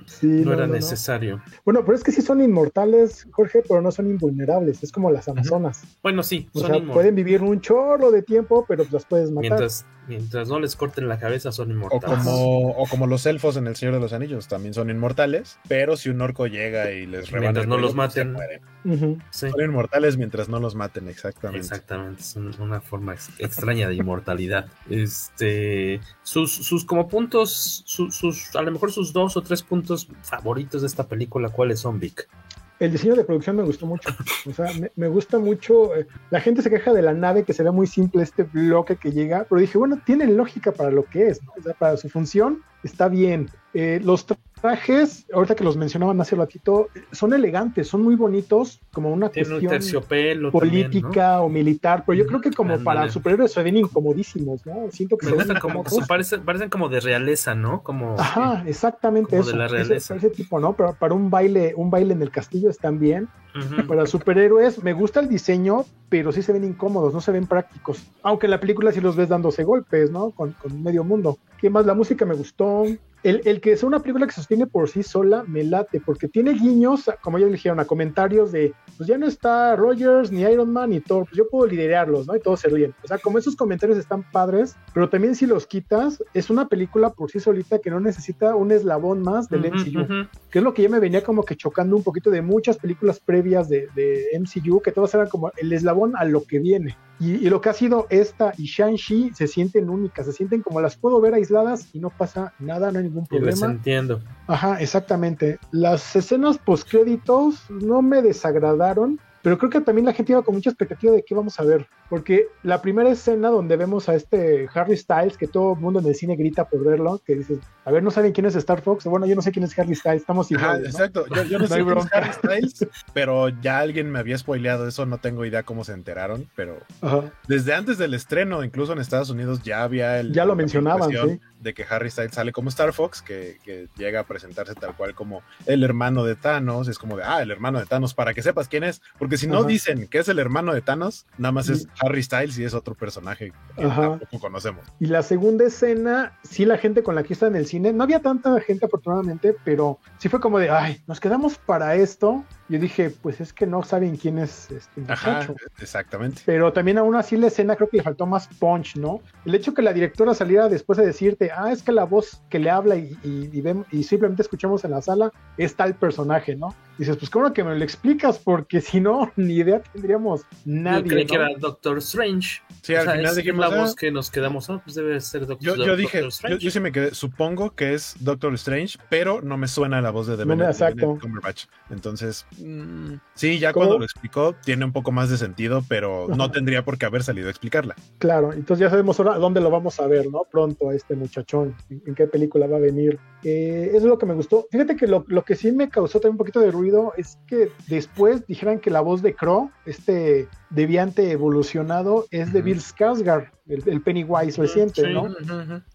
sí, no, era necesario. Bueno, pero es que sí son inmortales, Jorge, pero no son invulnerables. Es como las Amazonas. Bueno, sí, o sea, pueden vivir un chorro de tiempo, pero las puedes matar. Mientras, mientras no les corten la cabeza, son inmortales. O como, o como los elfos en El Señor de los Anillos, también son inmortales, pero si un orco llega y les rebana. Mientras no los maten. Son inmortales mientras no los maten, exactamente. Exactamente, es una forma extraña de inmortalidad. Este, sus, sus como puntos, sus, a lo mejor sus dos o tres puntos favoritos de esta película, ¿cuáles son, Vic? El diseño de producción me gustó mucho. O sea, me, gusta mucho. Eh, la gente se queja de la nave, que se ve muy simple este bloque que llega, pero dije, bueno, tiene lógica para lo que es, ¿no? O sea, para su función está bien. Eh, los trajes, ahorita que los mencionaban hace ratito, son elegantes, son muy bonitos, como una cuestión política o militar, pero yo creo que como para superhéroes se ven incomodísimos, ¿no? Siento que se como, parecen, parecen, como de realeza, ¿no? Como Ajá, exactamente eso. De la realeza. Ese, tipo, ¿no? Pero para un baile, un baile en el castillo están bien. Para superhéroes, me gusta el diseño, pero sí se ven incómodos, no se ven prácticos. Aunque en la película sí los ves dándose golpes, ¿no? Con, con medio mundo. ¿Qué más? La música me gustó. El, el, que sea una película que se sostiene por sí sola me late, porque tiene guiños, como ya dijeron, a comentarios de, pues ya no está Rogers, ni Iron Man, ni Thor, pues yo puedo liderarlos, ¿no? Y todos se ríen. O sea, como esos comentarios están padres, pero también si los quitas, es una película por sí solita que no necesita un eslabón más del MCU, que es lo que ya me venía como que chocando un poquito de muchas películas previas de, de MCU, que todas eran como el eslabón a lo que viene. Y, lo que ha sido esta y Shang-Chi se sienten únicas, se sienten como las puedo ver aisladas y no pasa nada, no hay ningún problema. entiendo. Ajá, exactamente. Las escenas post-créditos no me desagradaron, pero creo que también la gente iba con mucha expectativa de qué vamos a ver. Porque la primera escena donde vemos a este Harry Styles, que todo el mundo en el cine grita por verlo, que dices, a ver, no saben quién es Star Fox. Bueno, yo no sé quién es Harry Styles, estamos igual. Exacto, yo, no sé quién es Harry Styles, pero ya alguien me había spoileado eso, no tengo idea cómo se enteraron, pero desde antes del estreno, incluso en Estados Unidos, ya había el. Ya lo mencionaban, sí. De que Harry Styles sale como Star Fox, que, que, llega a presentarse tal cual como el hermano de Thanos. Es como de, ah, el hermano de Thanos, para que sepas quién es. Porque si no dicen que es el hermano de Thanos, nada más es Harry Styles y es otro personaje que tampoco conocemos. Y la segunda escena, sí, la gente con la que está en el cine, no había tanta gente afortunadamente, pero sí fue como de, ay, nos quedamos para esto yo dije, pues es que no saben quién es este muchacho. exactamente. Pero también aún así la escena creo que le faltó más punch, ¿no? El hecho que la directora saliera después de decirte, ah, es que la voz que le habla y, y, y simplemente escuchamos en la sala es tal personaje, ¿no? dices, pues cómo que me lo explicas, porque si no, ni idea tendríamos nadie. Yo creí que era Doctor Strange. Sí, al final dijimos. la voz que nos quedamos, oh, pues debe ser Doctor, yo, yo dije, Strange. Yo, sí me quedé, supongo que es Doctor Strange, pero no me suena la voz de The Exacto. Cumberbatch. Entonces, sí, ya cuando lo explicó, tiene un poco más de sentido, pero no tendría por qué haber salido a explicarla. Claro, entonces ya sabemos ahora dónde lo vamos a ver, ¿no? Pronto a este muchachón, en, qué película va a venir. Eh, eso es lo que me gustó. Fíjate que lo, lo que sí me causó también un poquito de ruido es que después dijeran que la voz de Crow, este deviante evolucionado, es de Bill Skarsgård, el, Pennywise reciente, ¿no?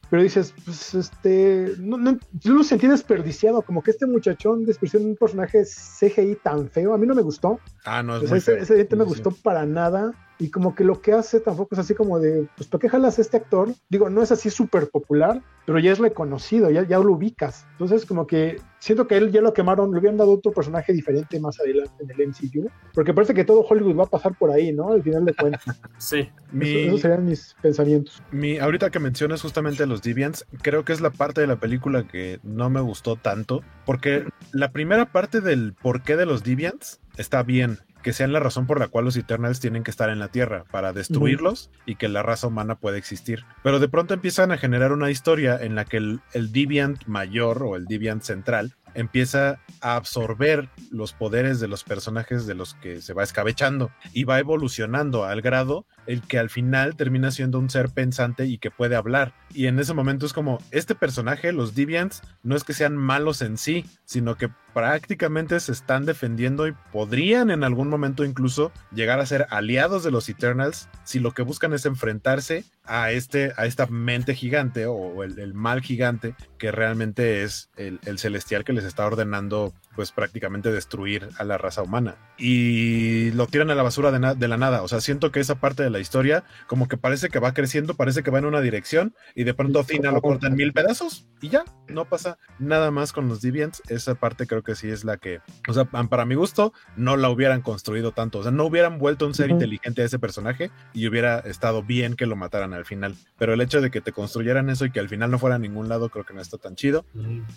Pero dices, pues este, no, no, yo lo sentí desperdiciado, como que este muchachón desperdició un personaje CGI tan feo, a mí no me gustó. Ah, no, es pues ese, ese no me gustó para nada y como que lo que hace tampoco es así como de, pues, ¿para qué jalas a este actor? Digo, no es así súper popular, pero ya es reconocido, ya, ya lo ubicas. Entonces, como que siento que él ya lo quemaron, le hubieran dado otro personaje diferente más adelante en el MCU, porque parece que todo Hollywood va a pasar por ahí, ¿no? Al final de cuentas. sí. esos serían mis pensamientos. Mi, ahorita que mencionas justamente los Deviants, creo que es la parte de la película que no me gustó tanto, porque la primera parte del porqué de los Deviants está bien que sean la razón por la cual los Eternals tienen que estar en la Tierra, para destruirlos y que la raza humana pueda existir. Pero de pronto empiezan a generar una historia en la que el, el Deviant mayor o el Deviant central empieza a absorber los poderes de los personajes de los que se va escabechando y va evolucionando al grado el que al final termina siendo un ser pensante y que puede hablar. Y en ese momento es como, este personaje, los Deviants, no es que sean malos en sí, sino que prácticamente se están defendiendo y podrían en algún momento incluso llegar a ser aliados de los Eternals si lo que buscan es enfrentarse a, este, a esta mente gigante o el, mal gigante que realmente es el, el celestial que les está ordenando pues prácticamente destruir a la raza humana. Y lo tiran a la basura de, la nada. O sea, siento que esa parte de la historia como que parece que va creciendo, parece que va en una dirección y de pronto Fina lo corta en mil pedazos y ya, no pasa nada más con los Deviants. Esa parte creo que sí es la que, o sea, para mi gusto, no la hubieran construido tanto. O sea, no hubieran vuelto un ser inteligente a ese personaje y hubiera estado bien que lo mataran al final. Pero el hecho de que te construyeran eso y que al final no fuera a ningún lado creo que no está tan chido.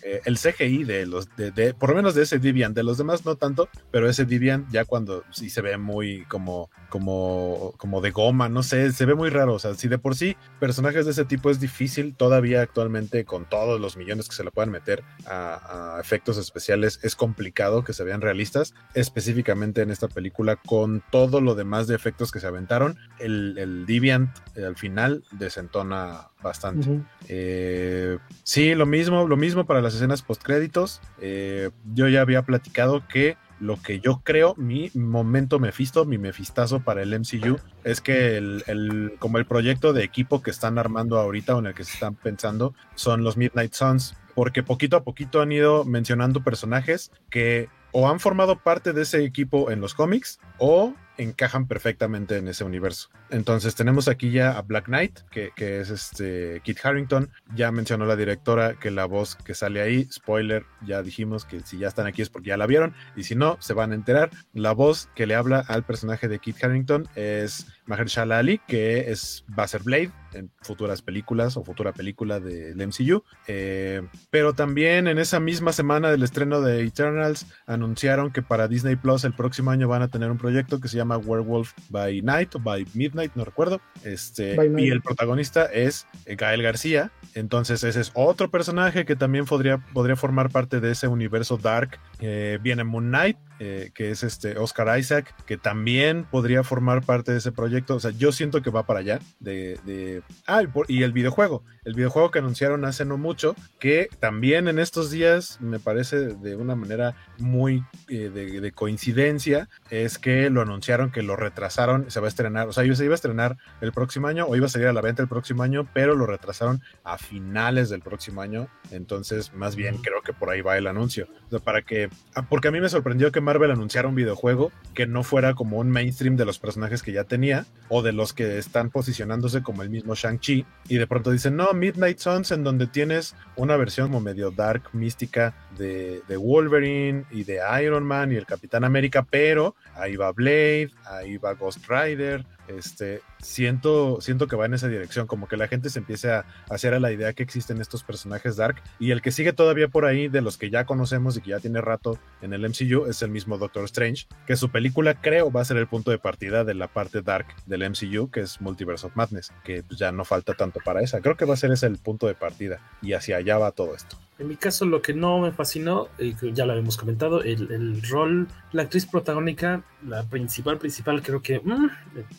Eh, el CGI de los, de, de, por lo menos de ese Deviant, de los demás no tanto, pero ese Deviant ya cuando sí se ve muy como, como, como de goma, no sé, se ve muy raro, o sea, si de por sí personajes de ese tipo es difícil todavía actualmente con todos los millones que se le puedan meter a, efectos especiales, es complicado que se vean realistas, específicamente en esta película con todo lo demás de efectos que se aventaron, el, el Deviant eh, al final desentona bastante. Eh, sí, lo mismo, lo mismo para las escenas post créditos. Eh, yo ya había platicado que lo que yo creo, mi momento mefisto, mi mefistazo para el MCU, es que el, como el proyecto de equipo que están armando ahorita o en el que se están pensando son los Midnight Suns, porque poquito a poquito han ido mencionando personajes que o han formado parte de ese equipo en los cómics o encajan perfectamente en ese universo. Entonces tenemos aquí ya a Black Knight, que, es este Kit Harrington. Ya mencionó la directora que la voz que sale ahí, spoiler, ya dijimos que si ya están aquí es porque ya la vieron, y si no, se van a enterar. La voz que le habla al personaje de Kit Harrington es Mahershala Ali, que es va Blade en futuras películas o futura película del MCU. Eh, pero también en esa misma semana del estreno de Eternals anunciaron que para Disney Plus el próximo año van a tener un proyecto que se llama Werewolf by Night o by Midnight, no recuerdo. Este, y el protagonista es Gael García. Entonces ese es otro personaje que también podría, podría formar parte de ese universo dark. Eh, viene Moon Knight, eh, que es este Oscar Isaac, que también podría formar parte de ese proyecto. O sea, yo siento que va para allá. De, de... Ah, y el videojuego. El videojuego que anunciaron hace no mucho, que también en estos días me parece de una manera muy eh, de, coincidencia, es que lo anunciaron que lo retrasaron, se va a estrenar, o sea, se iba a estrenar el próximo año o iba a salir a la venta el próximo año, pero lo retrasaron a finales del próximo año. Entonces, más bien creo que por ahí va el anuncio. O sea, para que, ah, porque a mí me sorprendió que Marvel anunciara un videojuego que no fuera como un mainstream de los personajes que ya tenía o de los que están posicionándose como el mismo Shang-Chi. Y de pronto dicen, no, Midnight Suns, en donde tienes una versión como medio dark, mística de, de Wolverine y de Iron Man y el Capitán América, pero ahí va Blade, ahí va Ghost Rider, este, siento, siento que va en esa dirección, como que la gente se empiece a hacer a la idea que existen estos personajes dark y el que sigue todavía por ahí de los que ya conocemos y que ya tiene rato en el MCU es el mismo Doctor Strange, que su película creo va a ser el punto de partida de la parte dark del MCU, que es Multiverse of Madness, que pues, ya no falta tanto para esa, creo que va a ser ese el punto de partida y hacia allá va todo esto. En mi caso, lo que no me fascinó, y ya lo habíamos comentado, el, el, rol, la actriz protagónica, la principal, principal, creo que mm,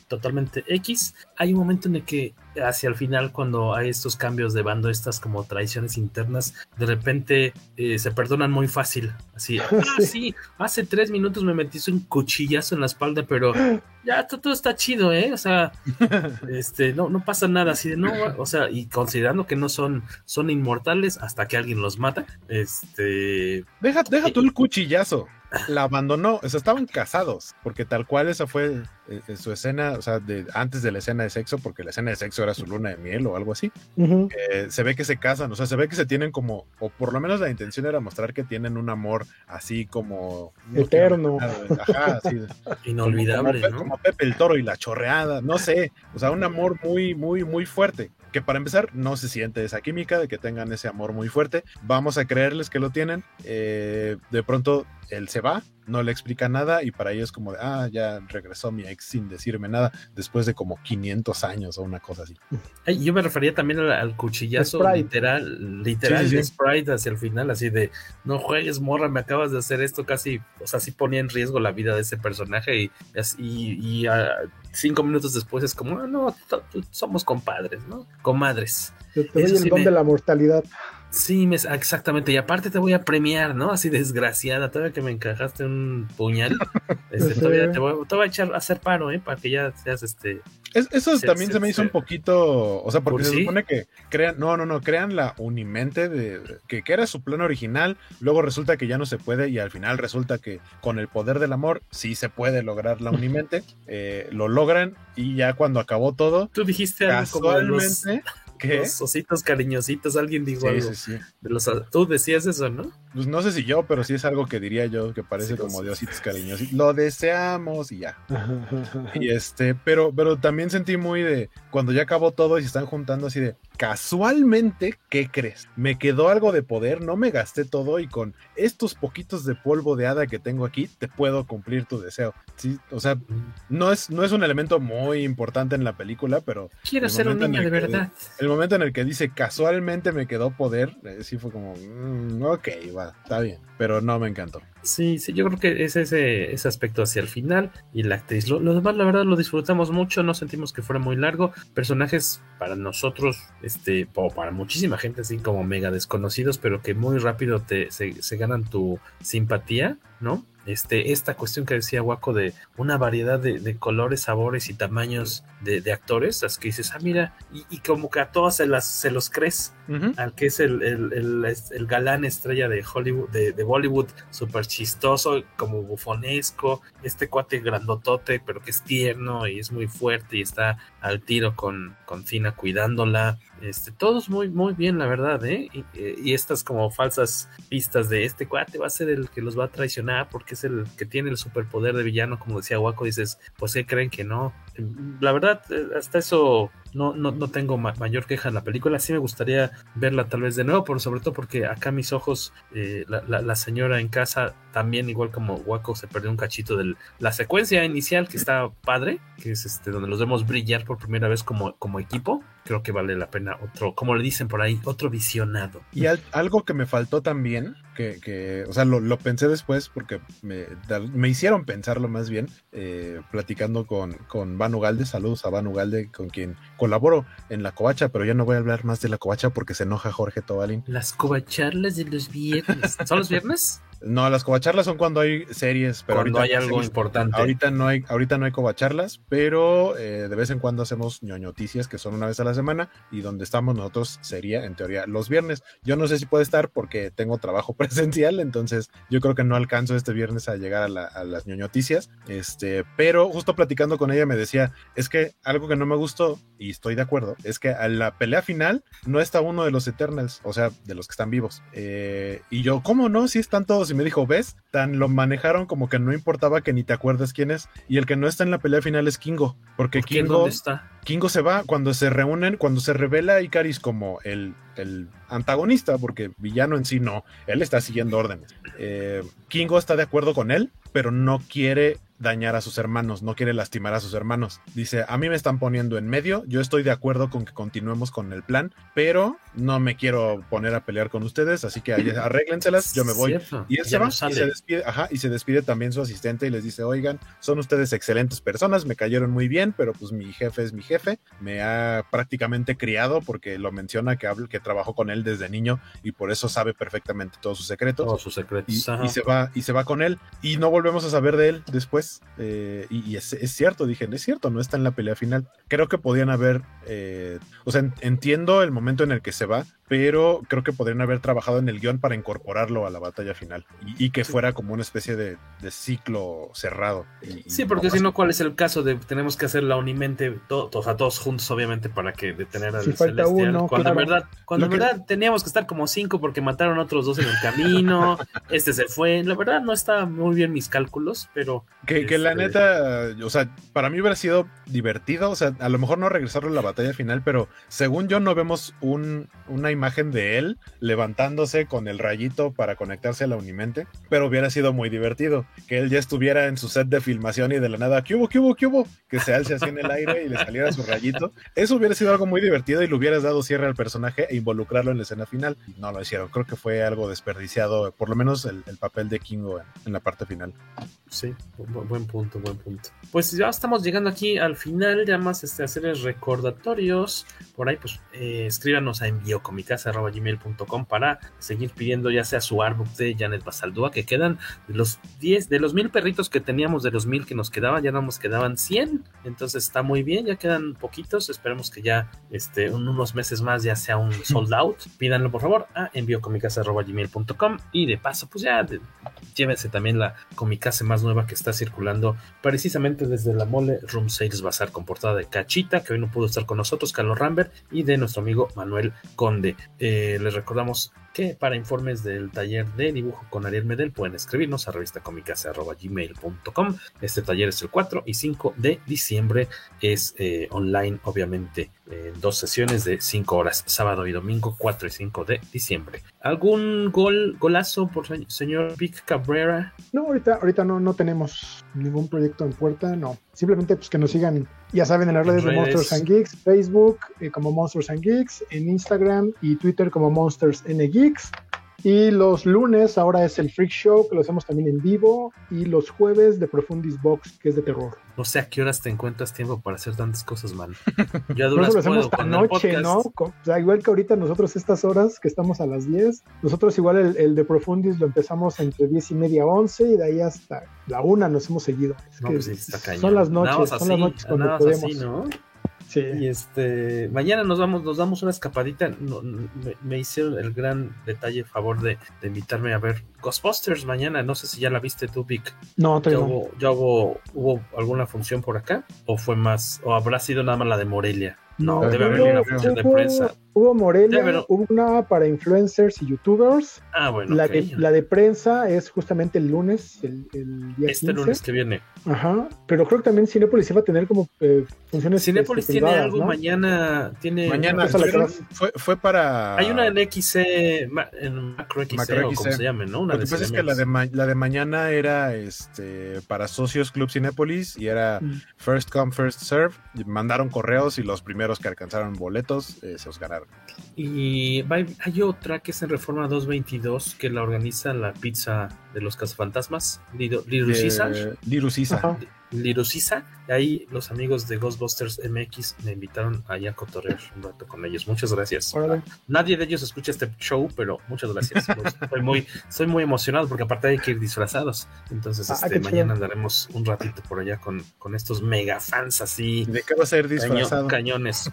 totalmente X. Hay un momento en el que hacia el final, cuando hay estos cambios de bando, estas como traiciones internas, de repente eh, se perdonan muy fácil. Así, ah, sí, hace tres minutos me metiste un cuchillazo en la espalda, pero ya todo, está chido, ¿eh? O sea, este, no, no pasa nada así de no, o sea, y considerando que no son, son inmortales hasta que alguien los mata, este. Deja, deja tú el cuchillazo la abandonó, o sea, estaban casados, porque tal cual esa fue eh, su escena, o sea, de, antes de la escena de sexo, porque la escena de sexo era su luna de miel o algo así, eh, se ve que se casan, o sea, se ve que se tienen como, o por lo menos la intención era mostrar que tienen un amor así como... Eterno. ajá, así, Inolvidable, como, ¿no? Como Pepe el Toro y la chorreada, no sé, o sea, un amor muy, muy, muy fuerte que para empezar no se siente esa química de que tengan ese amor muy fuerte. Vamos a creerles que lo tienen. Eh, de pronto él se va, no le explica nada y para ellos como de, ah, ya regresó mi ex sin decirme nada después de como 500 años o una cosa así. yo me refería también al, cuchillazo literal, literal de Sprite hacia el final, así de, no juegues, morra, me acabas de hacer esto casi, o sea, sí ponía en riesgo la vida de ese personaje y, y, y uh, cinco minutos después es como, ah, no, somos compadres, ¿no? Comadres. Te, doy el don de la mortalidad. Sí, exactamente. Y aparte te voy a premiar, ¿no? Así desgraciada. Todavía que me encajaste un puñal. Este, todavía te voy, te voy, a echar a hacer paro, ¿eh? Para que ya seas este. eso también se, me hizo un poquito. O sea, porque se supone que crean. No, no, no. Crean la unimente de. Que, que era su plan original. Luego resulta que ya no se puede. Y al final resulta que con el poder del amor sí se puede lograr la unimente. eh, lo logran. Y ya cuando acabó todo. Tú dijiste algo casualmente. ¿Qué? Los ositos cariñositos, alguien dijo algo. Sí, sí. De los, Tú decías eso, ¿no? Pues no sé si yo, pero sí es algo que diría yo que parece como de ositos cariñositos. Lo deseamos y ya. y este, pero, pero también sentí muy de cuando ya acabó todo y se están juntando así de casualmente, ¿qué crees? Me quedó algo de poder, no me gasté todo y con estos poquitos de polvo de hada que tengo aquí, te puedo cumplir tu deseo. Sí, o sea, no es, no es un elemento muy importante en la película, pero. Quiero ser un niño de verdad. El momento en el que dice casualmente me quedó poder, eh, sí fue como, mm, ok, va, está bien, pero no me encantó. Sí, sí, yo creo que es ese, ese aspecto hacia el final y la actriz. Lo, lo, demás, la verdad, lo disfrutamos mucho, no sentimos que fuera muy largo. Personajes para nosotros, este, o para muchísima gente, así como mega desconocidos, pero que muy rápido te, se, se ganan tu simpatía, ¿no? Este, esta cuestión que decía Waco de una variedad de, de colores, sabores y tamaños de, de, actores, las que dices, ah, mira, y, y como que a todas se, las, se los crees, uh -huh. al que es el, el, el, el, galán estrella de Hollywood, de, de Bollywood, súper chistoso, como bufonesco, este cuate grandotote, pero que es tierno y es muy fuerte y está al tiro con, con Cina cuidándola. Este, todos muy, muy bien, la verdad, ¿eh? Y, y, estas como falsas pistas de este cuate va a ser el que los va a traicionar porque es el que tiene el superpoder de villano, como decía Waco, dices, pues ¿qué creen que no? La verdad, hasta eso no, no, no tengo ma mayor queja en la película. Sí me gustaría verla tal vez de nuevo, pero sobre todo porque acá mis ojos, eh, la, la, la, señora en casa, también igual como Waco, se perdió un cachito de la secuencia inicial que está padre, que es este donde los vemos brillar por primera vez como, como equipo. Creo que vale la pena otro, como le dicen por ahí, otro visionado. Y al, algo que me faltó también, que, que o sea, lo, lo, pensé después porque me, me hicieron pensarlo más bien, eh, platicando con, con Van Ugalde, saludos a Van Ugalde, con quien colaboro en la covacha, pero ya no voy a hablar más de la covacha porque se enoja Jorge Tobalín. Las covacharlas de los viernes. ¿Son los viernes? No, las covacharlas son cuando hay series, pero cuando hay algo importante. Ahorita no hay, ahorita no hay covacharlas, pero eh, de vez en cuando hacemos ñoñoticias que son una vez a la semana y donde estamos nosotros sería en teoría los viernes. Yo no sé si puede estar porque tengo trabajo presencial, entonces yo creo que no alcanzo este viernes a llegar a, las ñoñoticias. Este, pero justo platicando con ella me decía, es que algo que no me gustó y estoy de acuerdo, es que a la pelea final no está uno de los Eternals, o sea, de los que están vivos. Eh, y yo, ¿cómo no? Si están todos. Y me dijo, ¿ves? Tan lo manejaron como que no importaba que ni te acuerdes quién es. Y el que no está en la pelea final es Kingo. Porque Kingo. ¿Dónde está? Kingo se va cuando se reúnen, cuando se revela Icaris como el, el antagonista, porque villano en sí no, él está siguiendo órdenes. Eh, Kingo está de acuerdo con él, pero no quiere dañar a sus hermanos, no quiere lastimar a sus hermanos. Dice, a mí me están poniendo en medio, yo estoy de acuerdo con que continuemos con el plan, pero no me quiero poner a pelear con ustedes, así que arréglenselas, yo me voy. Y él se va y se despide, ajá, y se despide también su asistente y les dice, oigan, son ustedes excelentes personas, me cayeron muy bien, pero pues mi jefe es mi jefe, me ha prácticamente criado porque lo menciona que, habla, que trabajó con él desde niño y por eso sabe perfectamente todos sus secretos. Todos sus secretos. Y, y, se va, y se va con él y no volvemos a saber de él después eh, y, es, cierto, dije, es cierto, no está en la pelea final. Creo que podían haber, eh, o sea, entiendo el momento en el que se va, pero creo que podrían haber trabajado en el guion para incorporarlo a la batalla final y, que fuera como una especie de, ciclo cerrado. sí, porque si no, ¿cuál es el caso de tenemos que hacer la unimente todos, a todos juntos, obviamente, para que detener al si Uno, cuando en verdad, cuando en verdad teníamos que estar como cinco porque mataron a otros dos en el camino, este se fue, la verdad no está muy bien mis cálculos, pero... Que, que la este neta, o sea, para mí hubiera sido divertido, o sea, a lo mejor no regresarlo a la batalla final, pero según yo no vemos un, una imagen de él levantándose con el rayito para conectarse a la Unimente, pero hubiera sido muy divertido que él ya estuviera en su set de filmación y de la nada, ¿qué hubo, qué hubo, qué hubo? Que se alce así en el aire y le saliera su rayito. Eso hubiera sido algo muy divertido y le hubieras dado cierre al personaje e involucrarlo en la escena final. No lo hicieron, creo que fue algo desperdiciado, por lo menos el, papel de Kingo en, la parte final. Sí, buen, punto, buen punto. Pues ya estamos llegando aquí al final, ya más este, hacerles recordatorios. Por ahí, pues eh, escríbanos a enviocomicasa.gmail.com para seguir pidiendo ya sea su artbook de Janet Basaldúa, que quedan de los 10, de los mil perritos que teníamos, de los mil que nos quedaban, ya nos quedaban 100. Entonces está muy bien, ya quedan poquitos. Esperemos que ya este, en unos meses más ya sea un sold out. Pídanlo por favor a enviocomicasa.gmail.com y de paso, pues ya llévense también la comicase más nueva que está circulando precisamente desde la mole Room Sales Bazar con portada de Cachita, que hoy no pudo estar con nosotros, Carlos Rambert, y de nuestro amigo Manuel Conde. Eh, les recordamos que para informes del taller de dibujo con Ariel Medel pueden escribirnos a gmail.com Este taller es el 4 y 5 de diciembre, es eh, online obviamente, en dos sesiones de 5 horas, sábado y domingo 4 y 5 de diciembre. ¿Algún gol, golazo por señor Vic Cabrera? No, ahorita, ahorita no, no tenemos ningún proyecto en puerta, no. Simplemente pues que nos sigan ya saben, en las redes, de Monsters and Geeks, Facebook eh, como Monsters and Geeks, en Instagram y Twitter como Monsters N Geeks. Y los lunes ahora es el Freak Show, que lo hacemos también en vivo. Y los jueves de Profundis Box, que es de terror. No sé a qué horas te encuentras tiempo para hacer tantas cosas, man. Ya duras lo hacemos esta noche, ¿no? O sea, igual que ahorita nosotros estas horas que estamos a las 10, nosotros igual el, el de Profundis lo empezamos entre 10 y media, 11 y de ahí hasta la una nos hemos seguido. Pues son las noches, son las noches cuando podemos. ¿No? Y este, mañana nos vamos, nos damos una escapadita. me, hicieron el gran detalle favor de, invitarme a ver Ghostbusters mañana. No sé si ya la viste tú, Vic. No, ¿Ya, hubo, ¿Ya hubo, hubo alguna función por acá? ¿O fue más, o habrá sido nada más la de Morelia? No, debe haber una función de prensa. Hubo Morelia, hubo una para influencers y youtubers. Ah, bueno. La, de, la de prensa es justamente el lunes, el, el día Este lunes que viene. Ajá, pero creo que también Cinepolis iba a tener como eh, funciones Cinepolis tiene algo mañana, tiene... Mañana fue, fue, para... Hay una en XC, en Macro XC, o como se llame, ¿no? Una Lo que pasa es que la de, la de mañana era este para socios Club Cinepolis y era mm. first come, first serve. Mandaron correos y los primeros que alcanzaron boletos eh, se los ganaron. Y hay otra que es en Reforma 222 que la organiza la pizza de los cazafantasmas. Liru César. Lirusisa. Ahí los amigos de Ghostbusters MX me invitaron allá a cotorrear un rato con ellos. Muchas gracias. Nadie de ellos escucha este show, pero muchas gracias. estoy, muy, emocionado porque aparte hay que ir disfrazados. Entonces, ah, este, mañana andaremos un ratito por allá con, con estos mega fans así. ¿De qué va a ser disfrazado? cañones.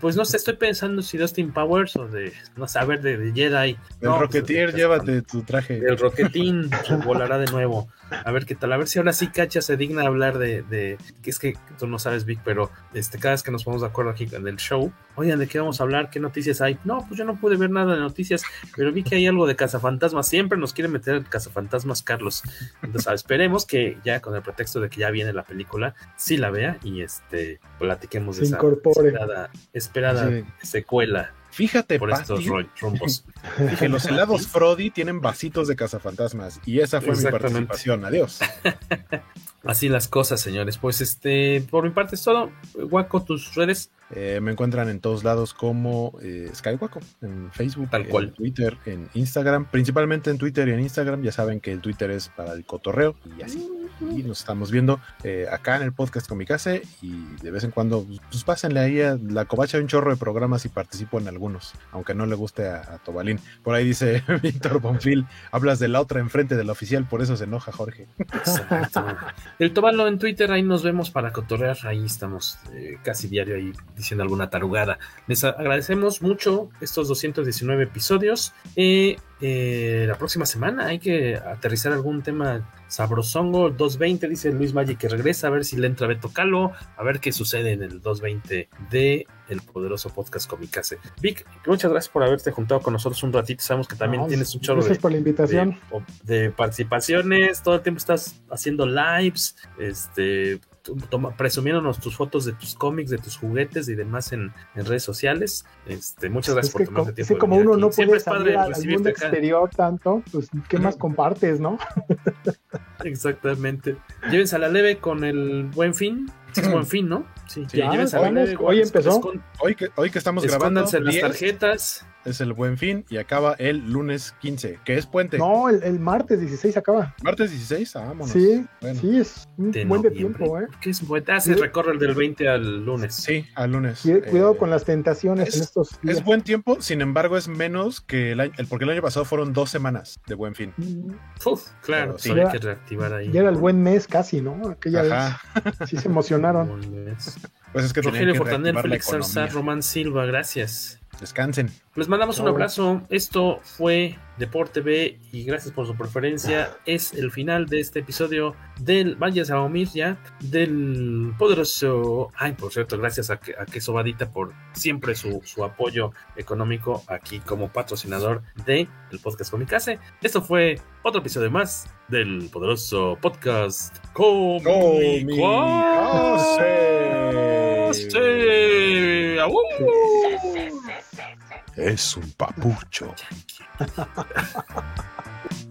Pues no sé, estoy pensando si Dustin Powers o de, no sé, a ver, de, Jedi. El no, pues, llévate tu traje. El Rocketín volará de nuevo. A ver qué tal, a ver si ahora sí Cacha se digna hablar de, de, que es que tú no sabes, Vic, pero este, cada vez que nos ponemos de acuerdo aquí en el show, oigan, ¿de qué vamos a hablar? ¿Qué noticias hay? No, pues yo no pude ver nada de noticias, pero vi que hay algo de Cazafantasmas, siempre nos quiere meter el Cazafantasmas Carlos. Entonces, esperemos que ya con el pretexto de que ya viene la película, sí la vea y este platiquemos de esa esperada, esperada secuela Fíjate, por estos rumbos. Dije, los helados Frodi tienen vasitos de cazafantasmas y esa fue mi participación. Adiós. Así las cosas, señores. Pues este, por mi parte es todo. Guaco, tus redes. Eh, me encuentran en todos lados como eh, Skywaco, en Facebook, Tal cual. en Twitter, en Instagram, principalmente en Twitter y en Instagram. Ya saben que el Twitter es para el cotorreo y así. Y nos estamos viendo eh, acá en el podcast con mi casa y de vez en cuando, pues pásenle ahí a la covacha un chorro de programas y participo en algunos, aunque no le guste a, Tobalín. Por ahí dice Víctor Bonfil, hablas de la otra enfrente de la oficial, por eso se enoja Jorge. El Tobalo en Twitter, ahí nos vemos para cotorrear, ahí estamos eh, casi diario ahí diciendo alguna tarugada. Les agradecemos mucho estos 219 episodios. Eh, eh, la próxima semana hay que aterrizar algún tema sabrosongo. 220 dice Luis Maggi que regresa a ver si le entra Beto Calo, a ver qué sucede en el 220 de el poderoso podcast Comicase. Vic, muchas gracias por haberte juntado con nosotros un ratito. Sabemos que también tienes un chorro de, por la invitación. De, participaciones, todo el tiempo estás haciendo lives, este presumiéndonos tus fotos de tus cómics, de tus juguetes y demás en, redes sociales. Este, muchas gracias por tomarte tiempo. Es como uno no puede salir al mundo exterior tanto, pues ¿qué más compartes, no? Exactamente. Llévense a la leve con el buen fin. es buen fin, ¿no? Sí, ya, llévense a la leve. Hoy empezó. Hoy que, hoy que estamos grabando. las tarjetas es el buen fin y acaba el lunes 15, que es puente. No, el, martes 16 acaba. ¿Martes 16? Ah, vámonos. Sí, sí, es un buen de tiempo, ¿eh? ¿Qué es puente? Ah, se recorre el del 20 al lunes. Sí, al lunes. cuidado eh, con las tentaciones en estos días. Es buen tiempo, sin embargo, es menos que el año, porque el año pasado fueron dos semanas de buen fin. Mm. Uf, claro, sí, hay que reactivar ahí. Ya era el buen mes casi, ¿no? Aquella Ajá. vez. Sí se emocionaron. Pues es que Rogelio Fortanel, Félix Román Silva, gracias. Descansen. Les mandamos un abrazo. Esto fue Deporte B y gracias por su preferencia. Es el final de este episodio del Vayas a Omir ya, del poderoso. Ay, por cierto, gracias a, a Queso Vadita por siempre su, apoyo económico aquí como patrocinador de el podcast Comicase. Esto fue otro episodio más del poderoso podcast Comicase es un papucho.